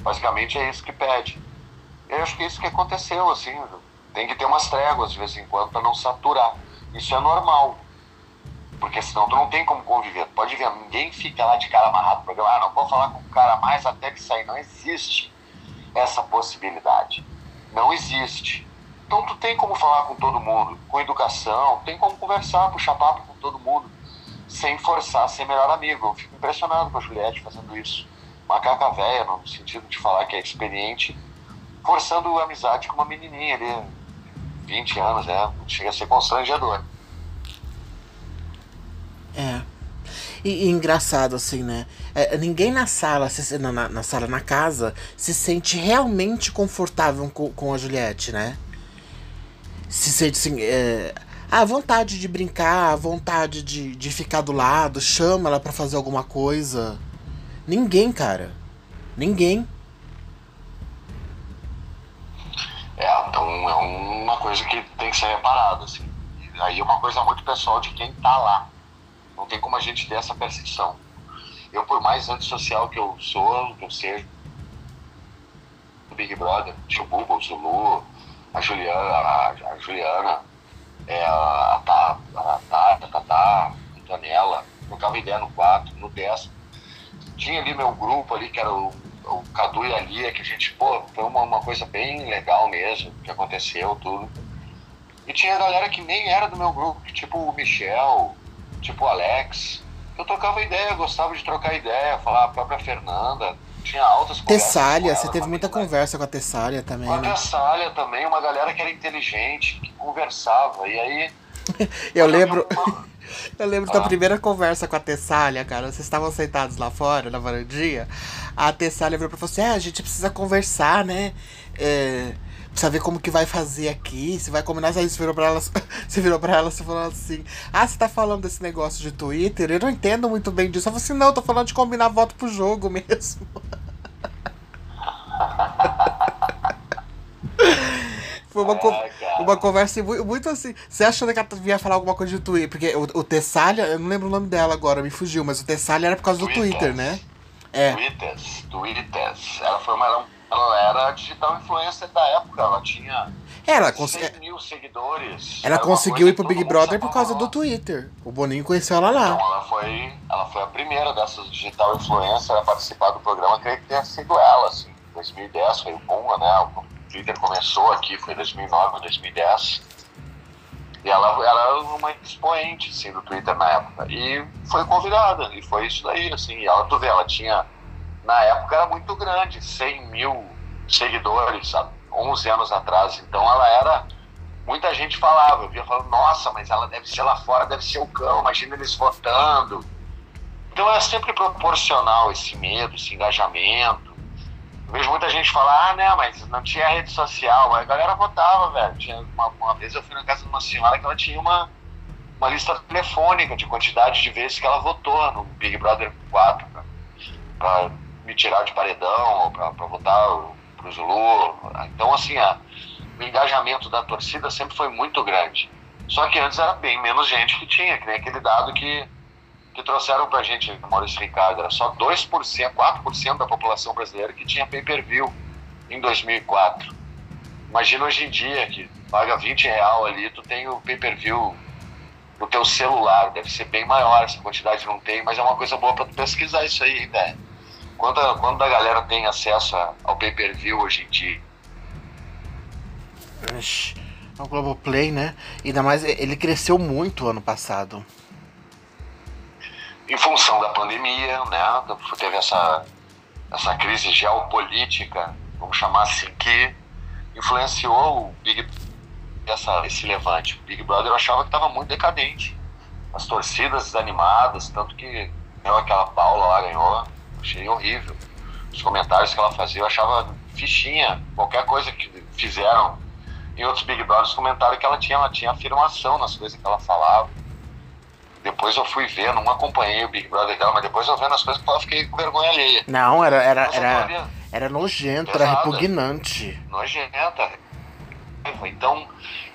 Basicamente é isso que pede. Eu acho que é isso que aconteceu, assim. Tem que ter umas tréguas de vez em quando para não saturar. Isso é normal. Porque senão tu não tem como conviver. Pode ver, ninguém fica lá de cara amarrado programa. Ah, não vou falar com o cara mais até que sair. Não existe essa possibilidade. Não existe. Então tu tem como falar com todo mundo, com educação, tem como conversar, puxar papo com todo mundo, sem forçar ser melhor amigo. Eu fico impressionado com a Juliette fazendo isso. Macaca velha, no sentido de falar que é experiente, forçando amizade com uma menininha ali, 20 anos, né? Chega a ser constrangedor. É. E, e, engraçado, assim, né? É, ninguém na sala, se, na, na, sala, na casa, se sente realmente confortável com, com a Juliette, né? Se sente assim. É, a vontade de brincar, a vontade de, de ficar do lado, chama ela para fazer alguma coisa. Ninguém, cara. Ninguém. É, então é uma coisa que tem que ser reparada, assim. Aí é uma coisa muito pessoal de quem tá lá. Não tem como a gente ter essa percepção. Eu, por mais antissocial que eu sou, que eu seja, o Big Brother, tio Buba, o Zulu, a Juliana, a, a Juliana, é, a Tata, a Tata, a Tatá, a trocava ideia no 4, no 10. Tinha ali meu grupo ali, que era o, o Cadu e a Lia, que a gente, pô, foi uma, uma coisa bem legal mesmo, que aconteceu, tudo. E tinha galera que nem era do meu grupo, tipo o Michel, tipo o Alex. Eu trocava ideia, gostava de trocar ideia, falar a própria Fernanda. Tinha altas conversas. Tessália, você teve muita conversa com a Tessália também. Com a né? Tessália também, uma galera que era inteligente, que conversava. E aí. eu lembro. Eu lembro ah. da primeira conversa com a Tessália, cara. Vocês estavam sentados lá fora, na varandinha. A Tessália virou pra você: é, a gente precisa conversar, né? É, precisa ver como que vai fazer aqui, se vai combinar. Aí você virou pra ela, você virou pra ela e falou assim: Ah, você tá falando desse negócio de Twitter? Eu não entendo muito bem disso. Eu falei assim: Não, eu tô falando de combinar voto pro jogo mesmo. Foi uma, é, uma conversa muito, assim. Você achando que ela ia falar alguma coisa de Twitter? Porque o, o Tessália, eu não lembro o nome dela agora, me fugiu, mas o Tessália era por causa do Twitter, né? É. Twitter, Twitter. Ela foi uma, ela era digital influencer da época, ela tinha ela cons... 100 mil seguidores. Ela conseguiu ir pro Big Brother por causa do Twitter. O Boninho conheceu ela lá. Então ela foi, ela foi a primeira dessas digital influencers a participar do programa, creio que tenha sido ela, assim. 2010 foi o boom, né? O Twitter começou aqui, foi 2009, 2010. E ela, ela era uma expoente, assim, do Twitter na época. E foi convidada, e foi isso daí, assim. E ela, tu vê, ela tinha na época era muito grande, 100 mil seguidores, há 11 anos atrás. Então ela era. Muita gente falava, eu via falando, nossa, mas ela deve ser lá fora, deve ser o cão, imagina eles votando. Então é sempre proporcional esse medo, esse engajamento. Vejo muita gente falar, ah, né, mas não tinha rede social. A galera votava, velho. Tinha uma, uma vez eu fui na casa de uma senhora que ela tinha uma, uma lista telefônica de quantidade de vezes que ela votou no Big Brother 4 para me tirar de paredão para votar pro Zulu. Então, assim, a, o engajamento da torcida sempre foi muito grande. Só que antes era bem menos gente que tinha, que nem aquele dado que, que trouxeram pra gente, Maurício Ricardo, era só 2%, 4% da população brasileira que tinha pay-per-view em 2004. Imagina hoje em dia que paga 20 real ali, tu tem o pay-per-view no teu celular, deve ser bem maior, essa quantidade não tem, mas é uma coisa boa para tu pesquisar isso aí, né? Quando a, quando a galera tem acesso ao pay-per-view hoje em dia? ao Globoplay, né? Ainda mais ele cresceu muito ano passado. Em função da pandemia, né? Teve essa, essa crise geopolítica, vamos chamar assim, que influenciou o Big essa, esse levante. O Big Brother eu achava que estava muito decadente. As torcidas desanimadas, tanto que ganhou aquela Paula lá, ganhou. Achei horrível. Os comentários que ela fazia, eu achava fichinha. Qualquer coisa que fizeram em outros Big Brothers, comentaram que ela tinha, ela tinha afirmação nas coisas que ela falava. Depois eu fui ver, não acompanhei o Big Brother dela, mas depois eu vendo as coisas que eu fiquei com vergonha alheia. Não, era, era, era, era nojento, Pesada, era repugnante. Nojenta. Então,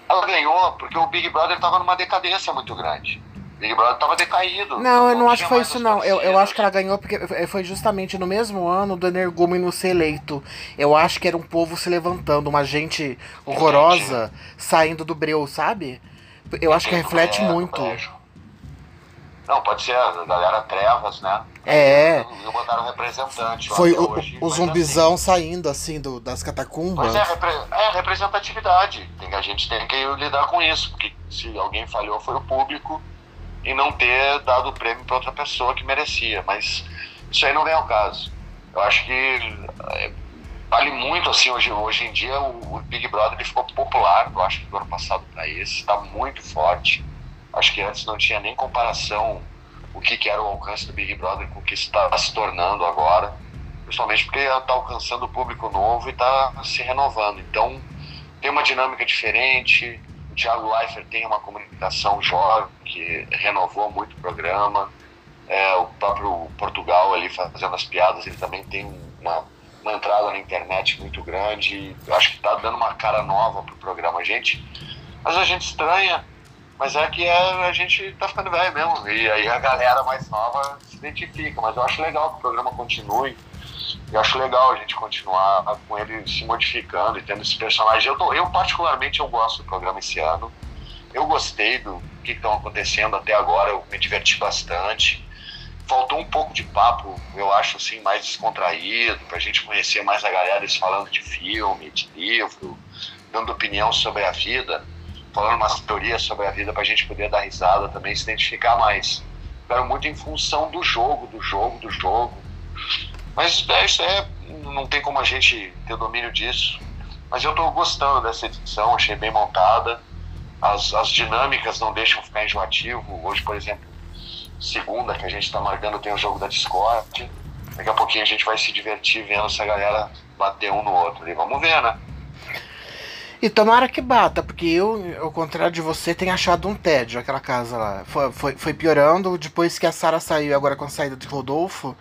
ela ganhou porque o Big Brother estava numa decadência muito grande. Big Brother estava decaído. Não, eu não, acho que foi isso, não. Eu, eu acho que ela ganhou porque foi justamente no mesmo ano do Energúmeno ser eleito. Eu acho que era um povo se levantando, uma gente horrorosa Entendi. saindo do breu, sabe? Eu acho que reflete é, muito. Não, pode ser a galera Trevas, né? É. E botaram representante. Foi o, hoje, o zumbizão assim. saindo, assim, do, das catacumbas. Mas é, repre é representatividade. Tem, a gente tem que lidar com isso, porque se alguém falhou foi o público e não ter dado o prêmio para outra pessoa que merecia. Mas isso aí não vem ao caso. Eu acho que é, vale muito, assim, hoje, hoje em dia o, o Big Brother ele ficou popular, eu acho que do ano passado para esse, está muito forte Acho que antes não tinha nem comparação o que, que era o alcance do Big Brother com o que está se tornando agora, principalmente porque está alcançando o público novo e está se renovando. Então, tem uma dinâmica diferente. O Thiago Leifert tem uma comunicação jovem que renovou muito o programa. É, o próprio Portugal ali fazendo as piadas, ele também tem uma, uma entrada na internet muito grande. Acho que está dando uma cara nova pro programa. A gente, mas a gente estranha mas é que é, a gente tá ficando velho mesmo. E aí a galera mais nova se identifica. Mas eu acho legal que o programa continue. Eu acho legal a gente continuar com ele se modificando e tendo esse personagem. Eu, tô, eu particularmente, eu gosto do programa esse ano. Eu gostei do que estão acontecendo até agora. Eu me diverti bastante. Faltou um pouco de papo, eu acho assim, mais descontraído, para a gente conhecer mais a galera, eles falando de filme, de livro, dando opinião sobre a vida falando umas teorias sobre a vida para a gente poder dar risada também, se identificar mais. Ficaram muito em função do jogo, do jogo, do jogo. Mas é, isso é, não tem como a gente ter domínio disso. Mas eu estou gostando dessa edição, achei bem montada. As, as dinâmicas não deixam ficar enjoativo. Hoje, por exemplo, segunda que a gente está marcando tem o jogo da Discord. Daqui a pouquinho a gente vai se divertir vendo essa galera bater um no outro. E vamos ver, né? E tomara que bata, porque eu, ao contrário de você, tenho achado um tédio aquela casa lá. Foi, foi, foi piorando depois que a Sara saiu, agora com a saída de Rodolfo.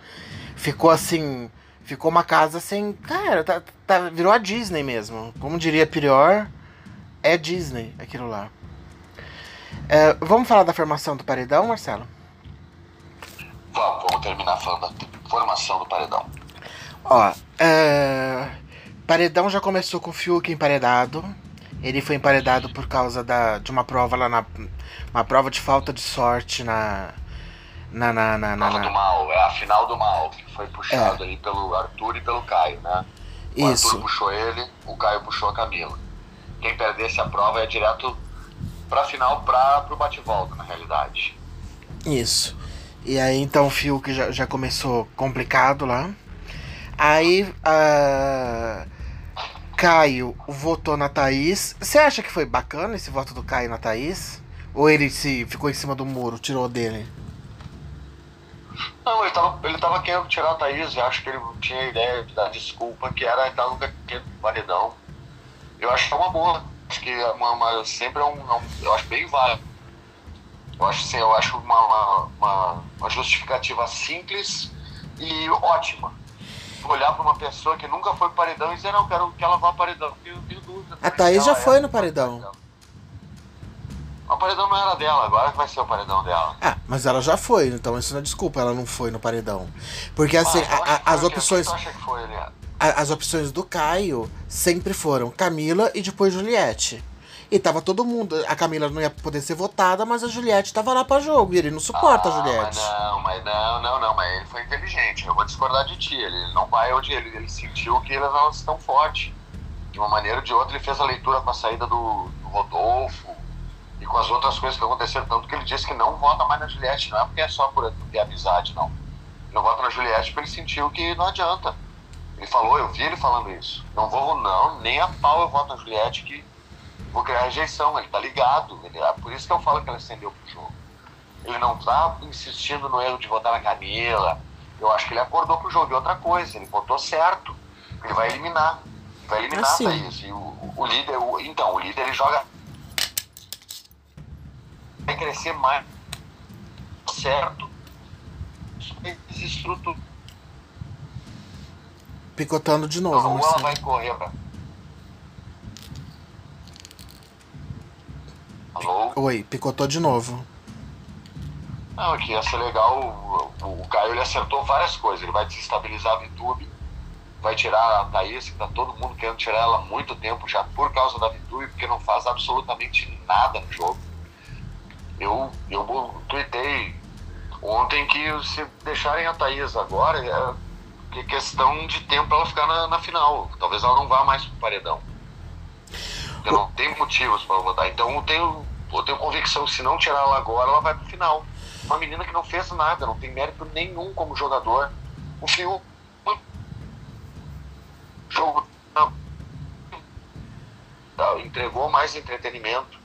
Ficou assim. Ficou uma casa assim. Cara, tá, tá, virou a Disney mesmo. Como diria pior, é Disney aquilo lá. É, vamos falar da formação do paredão, Marcelo? Vamos, vamos terminar falando da formação do paredão. Ó, é Paredão já começou com o Fiuk emparedado. Ele foi emparedado por causa da, de uma prova lá na. Uma prova de falta de sorte na. Na. na, na, na, na... do mal, é a final do mal, que foi puxado é. ali pelo Arthur e pelo Caio, né? O Isso. Arthur puxou ele, o Caio puxou a Camila. Quem perdesse a prova é direto pra final, pra, pro bate-volta, na realidade. Isso. E aí então o Fiuk já, já começou complicado lá. Aí. Caio votou na Thaís. Você acha que foi bacana esse voto do Caio na Thaís? Ou ele se ficou em cima do muro, tirou dele? Não, ele tava, ele tava querendo tirar a Thaís. Eu acho que ele tinha ideia de dar desculpa, que era dar no paredão. Eu acho que é uma boa. Acho que é uma, uma, sempre é um, é um, Eu acho bem válido. Eu acho, assim, eu acho uma, uma, uma justificativa simples e ótima olhar para uma pessoa que nunca foi paredão e dizer, não, quero que ela vá ao paredão. Eu tenho dúvida. A Thaís já foi no paredão. paredão. O paredão não era dela, agora que vai ser o paredão dela. Ah, mas ela já foi, então isso não é desculpa, ela não foi no paredão. Porque assim, ah, a, a, as opções. Que foi, as opções do Caio sempre foram Camila e depois Juliette. E tava todo mundo. A Camila não ia poder ser votada, mas a Juliette tava lá pra jogo. E ele não suporta ah, a Juliette. Mas não, mas não, não, não. Mas ele foi inteligente. Eu vou discordar de ti. Ele não vai onde ele, ele sentiu que elas não estão fortes. De uma maneira ou de outra, ele fez a leitura com a saída do, do Rodolfo e com as outras coisas que aconteceram, tanto que ele disse que não vota mais na Juliette, não é porque é só por ter amizade, não. Ele não vota na Juliette porque ele sentiu que não adianta. Ele falou, eu vi ele falando isso. Não vou, não, nem a pau eu voto na Juliette que vou criar rejeição. Ele tá ligado. Ele, é por isso que eu falo que ele acendeu pro jogo. Ele não tá insistindo no erro de votar na Camila. Eu acho que ele acordou pro jogo. E outra coisa, ele votou certo. Ele vai eliminar. Vai eliminar Assim. Thaís. E o, o líder, o- então, o líder ele joga. Vai crescer mais. Certo. Desestrutura. Picotando de novo, Ou ela Marcelo. vai correr pra. Alô? Oi, picotou de novo. Não, que ia ser legal. O, o, o Caio ele acertou várias coisas. Ele vai desestabilizar a VTube, vai tirar a Thaís, que tá todo mundo querendo tirar ela há muito tempo já por causa da VTube, porque não faz absolutamente nada no jogo. Eu, eu tuitei ontem que se deixarem a Thaís agora, é que questão de tempo pra ela ficar na, na final. Talvez ela não vá mais pro paredão. Eu não tenho motivos para votar. Então eu tenho, eu tenho convicção que se não tirar ela agora, ela vai pro final. Uma menina que não fez nada, não tem mérito nenhum como jogador. O Fio. Jogo. não. Tá, Entregou mais entretenimento.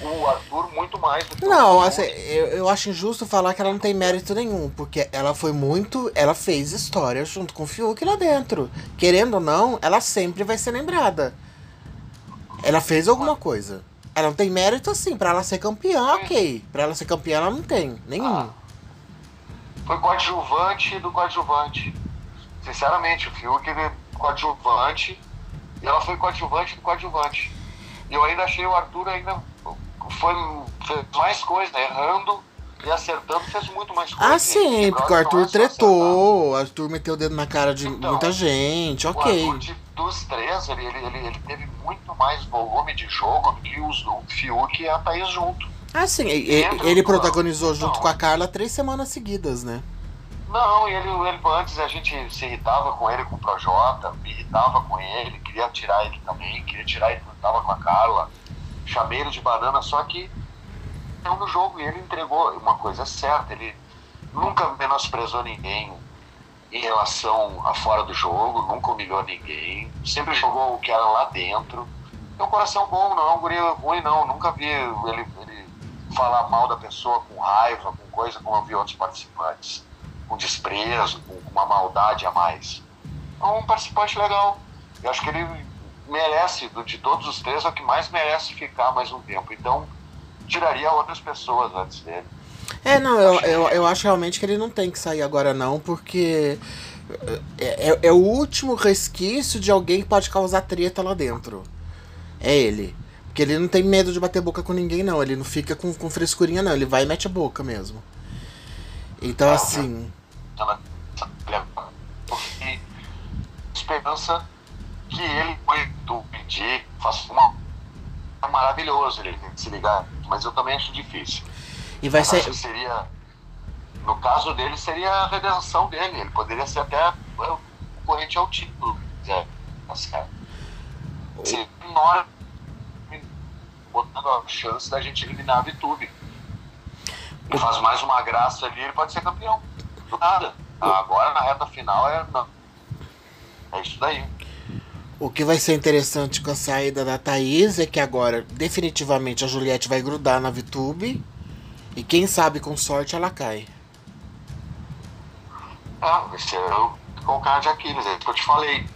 O Arthur, muito mais do que o Não, Fiuk. assim, eu, eu acho injusto falar que ela não tem mérito nenhum, porque ela foi muito. Ela fez história junto com o Fiuk lá dentro. Querendo ou não, ela sempre vai ser lembrada. Ela fez alguma coisa. Ela não tem mérito assim, pra ela ser campeã, ok. Pra ela ser campeã, ela não tem. Nenhum. Ah. Foi coadjuvante do coadjuvante. Sinceramente, o Fiuk ele é coadjuvante e ela foi coadjuvante do coadjuvante. E eu ainda achei o Arthur ainda foi fez mais coisa, errando e acertando, fez muito mais coisa. Ah, sim, porque o Arthur é tretou, o Arthur meteu o dedo na cara de Então, muita gente, O ok. Arthur, de- dos três, ele, ele, ele, ele teve muito mais volume de jogo do que os, o Fiuk e a Thaís junto. Ah, sim, ele do- protagonizou junto Não. com a Carla três semanas seguidas, né? Não, ele, ele antes a gente se irritava com ele, com o Projota, me irritava com ele, queria tirar ele também, queria tirar ele quando tava com a Carla, chamei ele de banana, só que no jogo, e ele entregou uma coisa certa, ele nunca menosprezou ninguém em relação a fora do jogo, nunca humilhou ninguém, sempre jogou o que era lá dentro. Tem um coração bom, não é um guri ruim, não. Nunca vi ele, ele falar mal da pessoa com raiva, com coisa como eu vi outros participantes. Com desprezo, com uma maldade a mais. É um participante legal. Eu acho que ele merece, de todos os três, é o que mais merece ficar mais um tempo. Então, tiraria outras pessoas antes dele. É, não, eu, eu, eu acho realmente que ele não tem que sair agora não, porque é, é- é o último resquício de alguém que pode causar treta lá dentro. É ele. Porque ele não tem medo de bater boca com ninguém, não. Ele não fica com, com frescurinha, não. Ele vai e mete a boca mesmo. Então, assim. Porque esperança que ele foi do pedir, faça uma é maravilhoso ele se ligar, mas eu também acho difícil. E vai ser. seria, no caso dele, seria a redenção dele. Ele poderia ser até o corrente ao título. É. Se ignora botando a chance da gente eliminar a VTube. E faz mais uma graça ali, ele pode ser campeão. Do nada. Agora na reta final é. Não. É isso daí. O que vai ser interessante com a saída da Thaís é que agora, definitivamente, a Juliette vai grudar na VTube. E quem sabe, com sorte, ela cai. É, vai ser o calcanhar de Aquiles, é isso que eu te falei.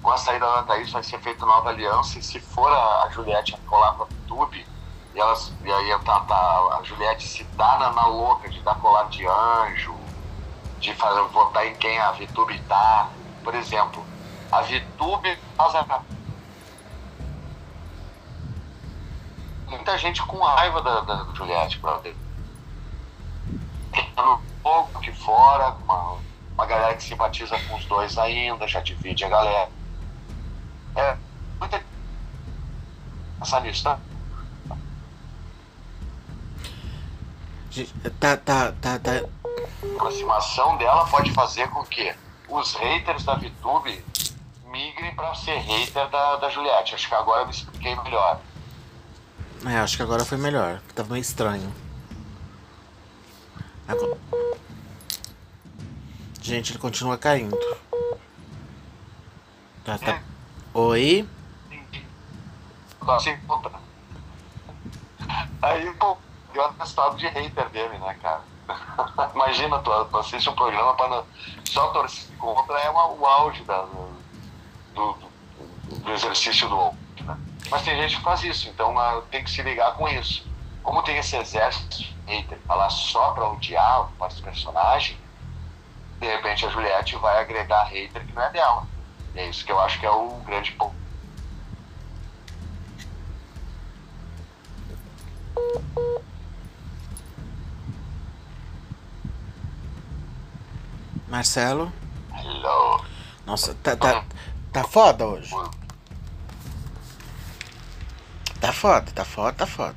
Com a saída da Thaís vai ser feita nova aliança e se for a, a Juliette colar com a VTube, e, elas, e aí a, a, a Juliette se dá na, na louca de dar colar de anjo, de fazer, votar em quem a VTube tá. Por exemplo, a VTube faz muita gente com raiva da, da Juliette, brother. No pouco aqui fora, uma, uma galera que simpatiza com os dois ainda, já divide a galera. É, muita. Pensar nisso, tá? Tá, tá, tá, tá. A aproximação dela pode fazer com que os haters da VTube migrem para ser hater da, da Juliette. Acho que agora eu me expliquei melhor. É, acho que agora foi melhor. Tava meio estranho. Agora... Gente, ele continua caindo. Tá, tá. Oi? Sim, puta. Aí, pô, deu atestado de hater dele, né, cara? Imagina, tu, tu assiste um programa para só torcer contra é uma, o auge da, do, do, do exercício do? Mas tem gente que faz isso, então uh, tem que se ligar com isso. Como tem esse exército de hater falar só para odiar os personagens, de repente a Juliette vai agregar hater que não é dela. E é isso que eu acho que é o grande ponto. Marcelo? Hello. Nossa, tá, tá, tá foda hoje. Tá foda, tá foda, tá foda.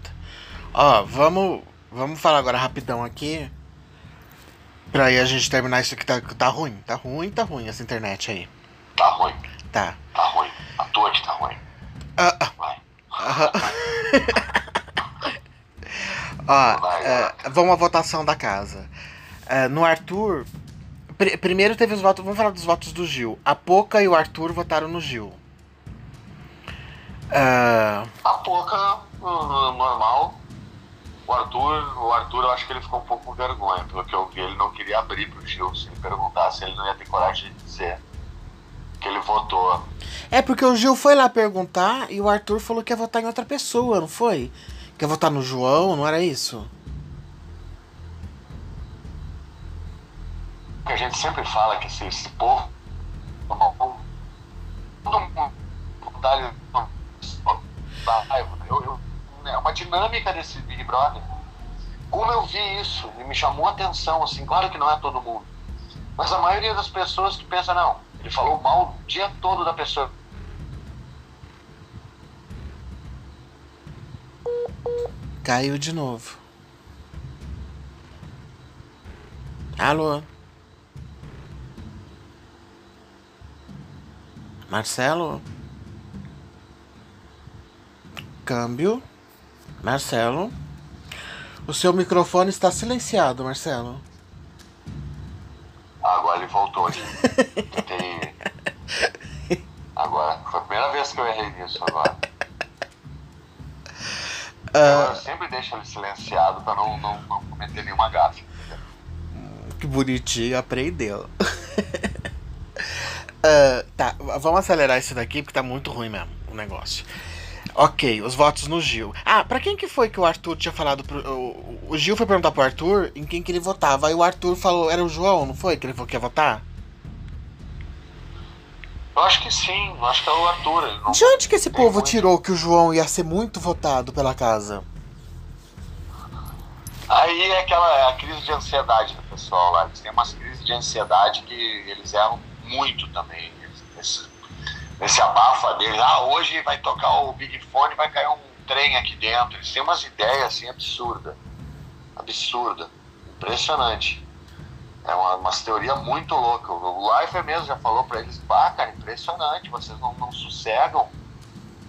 Ó, vamos, vamos falar agora rapidão aqui. Pra aí a gente terminar isso aqui. Tá, tá ruim, tá ruim, tá ruim essa internet aí. Tá ruim. Tá. Tá ruim. A tua que tá ruim. Ah, ah. Vai. Ó, Vai, é, vamos à votação da casa. É, no Arthur. pr- primeiro teve os votos. Vamos falar dos votos do Gil. A Poca e o Arthur votaram no Gil. É, A pouca, uh, normal. O Arthur, o Arthur, eu acho que ele ficou um pouco com vergonha, pelo que eu vi, ele não queria abrir pro Gil. Se ele perguntasse, ele não ia ter coragem de dizer que ele votou. É porque o Gil foi lá perguntar e o Arthur falou que ia votar em outra pessoa, não foi? Que ia votar no João, não era isso? A gente sempre fala que esse, esse povo. Todo mundo dá raiva. Eu, eu, é uma dinâmica desse Big Brother. Como eu vi isso, e me chamou a atenção, assim, claro que não é todo mundo. Mas a maioria das pessoas que pensa, não, ele falou mal o dia todo da pessoa. Caiu de novo. Alô? Marcelo? Câmbio. Marcelo? O seu microfone está silenciado, Marcelo. Agora ele voltou. Tentei. Agora, foi a primeira vez que eu errei nisso agora. Eu sempre deixo ele silenciado pra não, não, não cometer nenhuma gafe. Que bonitinho, aprendeu. Ah, tá, vamos acelerar isso daqui porque tá muito ruim mesmo o negócio. Ok, os votos no Gil. Ah, pra quem que foi que o Arthur tinha falado pro. O, o Gil foi perguntar pro Arthur em quem que ele votava. Aí o Arthur falou, era o João, não foi? Que ele falou que ia votar? Eu acho que sim, eu acho que é o Arthur. Não... De onde que esse tem povo muito- tirou que o João ia ser muito votado pela casa? Aí é aquela é a crise de ansiedade do pessoal lá. Eles têm umas crises de ansiedade que eles erram muito também. Eles- Esse, esse abafa deles, ah, hoje vai tocar o Big Fone vai cair um trem aqui dentro. Eles têm umas ideias assim absurdas. Absurda. Impressionante. É uma, umas teorias muito loucas. O Leifert mesmo já falou pra eles, bah, cara, impressionante, vocês não, não sossegam.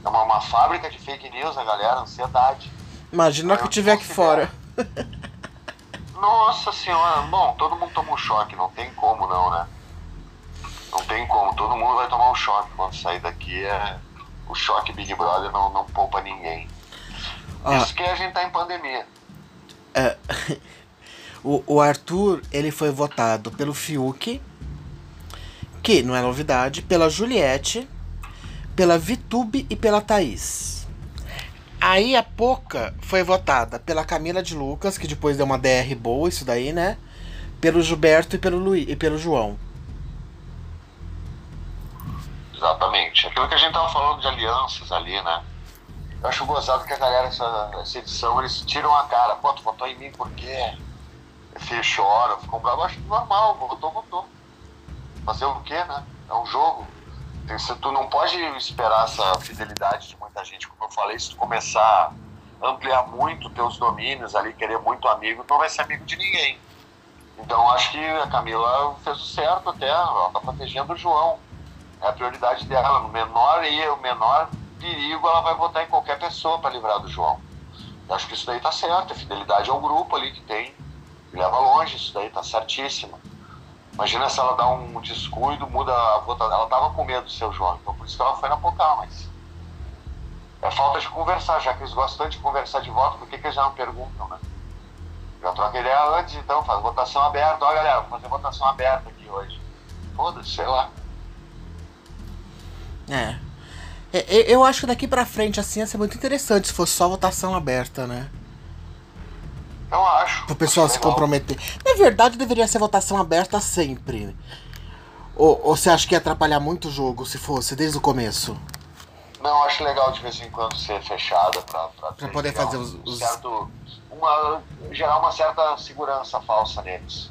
É uma, uma fábrica de fake news, a galera, ansiedade. Imagina Ah, que tiver aqui fora. Nossa senhora, bom, todo mundo toma um choque, não tem como não, né? Não tem como, todo mundo vai tomar um choque quando sair daqui. É... O choque Big Brother não, não poupa ninguém. Ó, Isso que a gente tá em pandemia. É, o, o Arthur, ele foi votado pelo Fiuk, que não é novidade, pela Juliette, pela Vitube e pela Thaís. Aí a Poca foi votada pela Camila de Lucas, que depois deu uma DR boa, isso daí, né? Pelo Gilberto e pelo, Luí, e pelo João. Exatamente. Aquilo que a gente tava falando de alianças ali, né? Eu acho gozado que a galera, essa, essa edição, eles tiram a cara. Pô, tu votou em mim por quê? Filho chora, ficam. Eu acho normal, votou, votou. Fazer o quê, né? É um jogo. Se tu não pode esperar essa fidelidade de muita gente. Como eu falei, se tu começar a ampliar muito teus domínios ali, querer muito amigo, tu não vai ser amigo de ninguém. Então acho que a Camila fez o certo até, ela tá protegendo o João. É a prioridade dela. No menor e o menor perigo, ela vai votar em qualquer pessoa para livrar do João. Eu acho que isso daí tá certo, a fidelidade ao grupo ali que tem, que leva longe, isso daí tá certíssimo. Imagina se ela dá um descuido, muda a votação. Ela tava com medo do seu João, então por isso que ela foi na Pocar, mas. É falta de conversar, já que eles gostam de conversar de voto, por que, que eles já não perguntam, né? Já troca ideia antes, então, faz votação aberta. Ó, galera, vou fazer votação aberta aqui hoje. Foda-se, sei lá. É. é. Eu acho que daqui pra frente, assim, ia ser muito interessante se fosse só votação aberta, né? Eu acho. Pro pessoal se comprometer. Na verdade, deveria ser votação aberta sempre. Ou, ou você acha que ia atrapalhar muito o jogo se fosse desde o começo? Não, acho legal de vez em quando ser fechada pra, pra, pra poder fazer os. Certo, uma, gerar uma certa segurança falsa neles.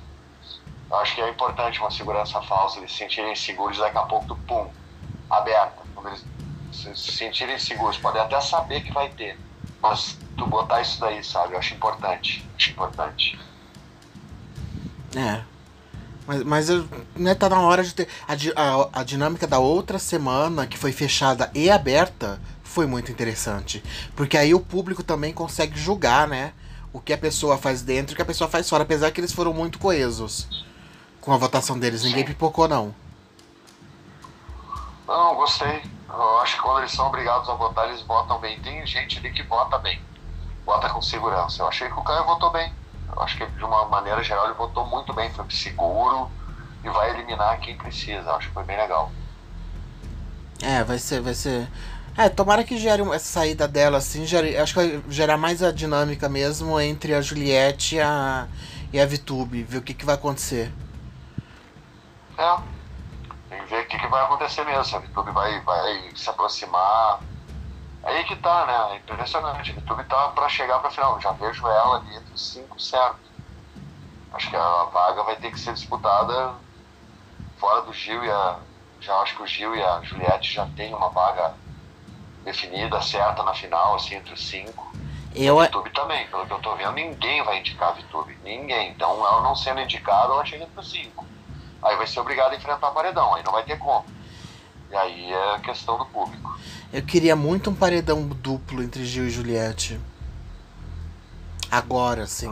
Eu acho que é importante uma segurança falsa, eles se sentirem seguros daqui a pouco, pum, aberta. Quando eles se sentirem seguros, podem até saber que vai ter. Mas tu botar isso daí, sabe? Eu acho importante. Acho importante. É. Mas, mas né, tá na hora de ter. A, a, a dinâmica da outra semana, que foi fechada e aberta, foi muito interessante. Porque aí o público também consegue julgar, né? O que a pessoa faz dentro e o que a pessoa faz fora. Apesar que eles foram muito coesos com a votação deles. Ninguém pipocou, não. Não, gostei. Eu acho que quando eles são obrigados a votar, eles votam bem. Tem gente ali que vota bem. Vota com segurança. Eu achei que o Caio votou bem. Eu acho que de uma maneira geral ele votou muito bem, foi seguro e vai eliminar quem precisa. Eu acho que foi bem legal. É, vai ser, vai ser. É, tomara que gere essa saída dela assim, gere, acho que vai gerar mais a dinâmica mesmo entre a Juliette e a, e a Vitube, ver o que, que vai acontecer. É, que que, vai acontecer mesmo, se a Vitube vai, vai se aproximar. Aí que tá, né? É impressionante. A Vitube tá pra chegar pra final. Já vejo ela ali entre os cinco certo. Acho que a vaga vai ter que ser disputada fora do Gil e a. Já acho que o Gil e a Juliette já tem uma vaga definida, certa na final, assim, entre os cinco. Eu... A Vitube também, pelo que eu tô vendo, ninguém vai indicar a Vitube. Ninguém. Então ela não sendo indicada, ela chega entre os cinco. Aí vai ser obrigado a enfrentar paredão, aí não vai ter como. E aí é questão do público. Eu queria muito um paredão duplo entre Gil e Juliette. Agora, sim.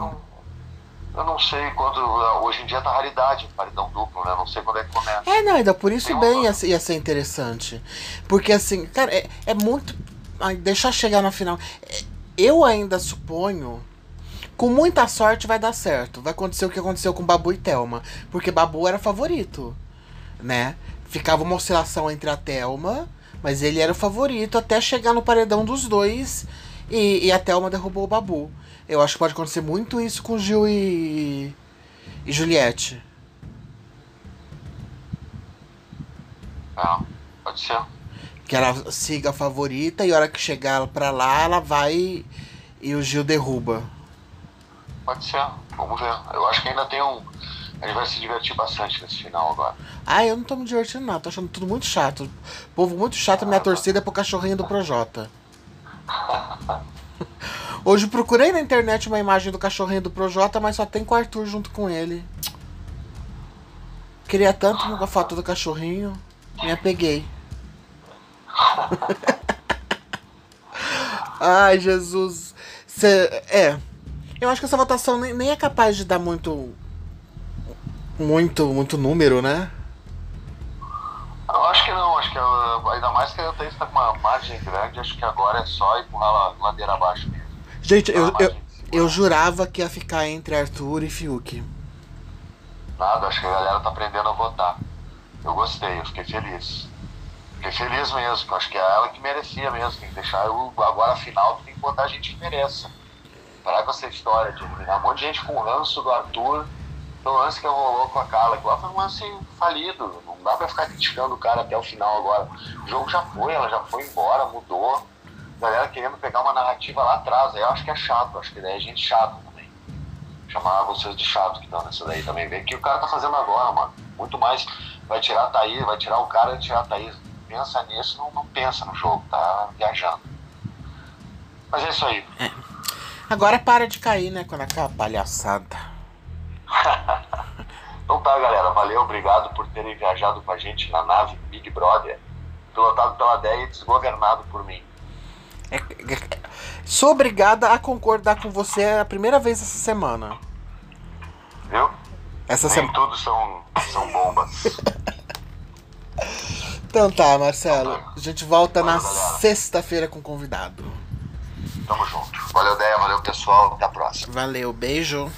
eu não sei quando. Hoje em dia tá raridade paredão duplo, né? Não sei quando é que começa. É, não, ainda por isso Tem bem ia, ia, ser interessante. Porque assim, cara, é, é muito. Ai, deixar chegar na final. É, eu ainda suponho. Com muita sorte vai dar certo. Vai acontecer o que aconteceu com Babu e Thelma. Porque Babu era favorito. Né? Ficava uma oscilação entre a Thelma mas ele era o favorito até chegar no paredão dos dois e, e a Thelma derrubou o Babu. Eu acho que pode acontecer muito isso com Gil e, e Juliette. Ah, pode ser. Que ela siga a favorita e a hora que chegar pra lá, ela vai e o Gil derruba. Pode ser, vamos ver. Eu acho que ainda tem um a gente vai se divertir bastante nesse final agora. Ah, eu não tô me divertindo não, tô achando tudo muito chato. Povo muito chato, minha torcida é pro cachorrinho do Projota. Hoje procurei na internet uma imagem do cachorrinho do Projota, mas só tem com o Arthur junto com ele. Queria tanto uma foto do cachorrinho, me apeguei. Ai, Jesus. Cê, é. Eu acho que essa votação nem, nem é capaz de dar muito muito, muito número, né? Eu acho que não, acho que ainda mais que a Thaís tá com uma margem grande, acho que agora é só empurrar a ladeira abaixo mesmo. Gente, eu, eu, eu jurava que ia ficar entre Arthur e Fiuk. Nada, acho que a galera tá aprendendo a votar. Eu gostei, eu fiquei feliz. Fiquei feliz mesmo, acho que é ela que merecia mesmo, tem que deixar eu, agora final tem que botar a gente que mereça. Parar com essa história de um monte de gente com ranço do Arthur no lance que rolou com a Carla, que lá foi um lance falido. Não dá pra ficar criticando o cara até o final agora. O jogo já foi, ela já foi embora, mudou. A galera querendo pegar uma narrativa lá atrás. Aí eu acho que é chato, acho que daí é gente chata também. Chamar vocês de chato que estão nessa daí também. Vê que o cara tá fazendo agora, mano. Muito mais. Vai tirar a Thaís, vai tirar o cara e tirar a Thaís. Pensa nisso, não, não pensa no jogo, tá viajando. Mas é isso aí. É. Agora para de cair, né? Quando acaba a palhaçada. então tá, galera. Valeu, obrigado por terem viajado com a gente na nave Big Brother, pilotado pela Deia e desgovernado por mim. É, Sou obrigada a concordar com você a primeira vez essa semana. Viu? Essa Nem semana. tudo são, são bombas. Então tá, Marcelo. A gente volta na sexta-feira com convidado. Tamo junto. Valeu, Deia. Valeu, pessoal. Até a próxima. Valeu, beijo.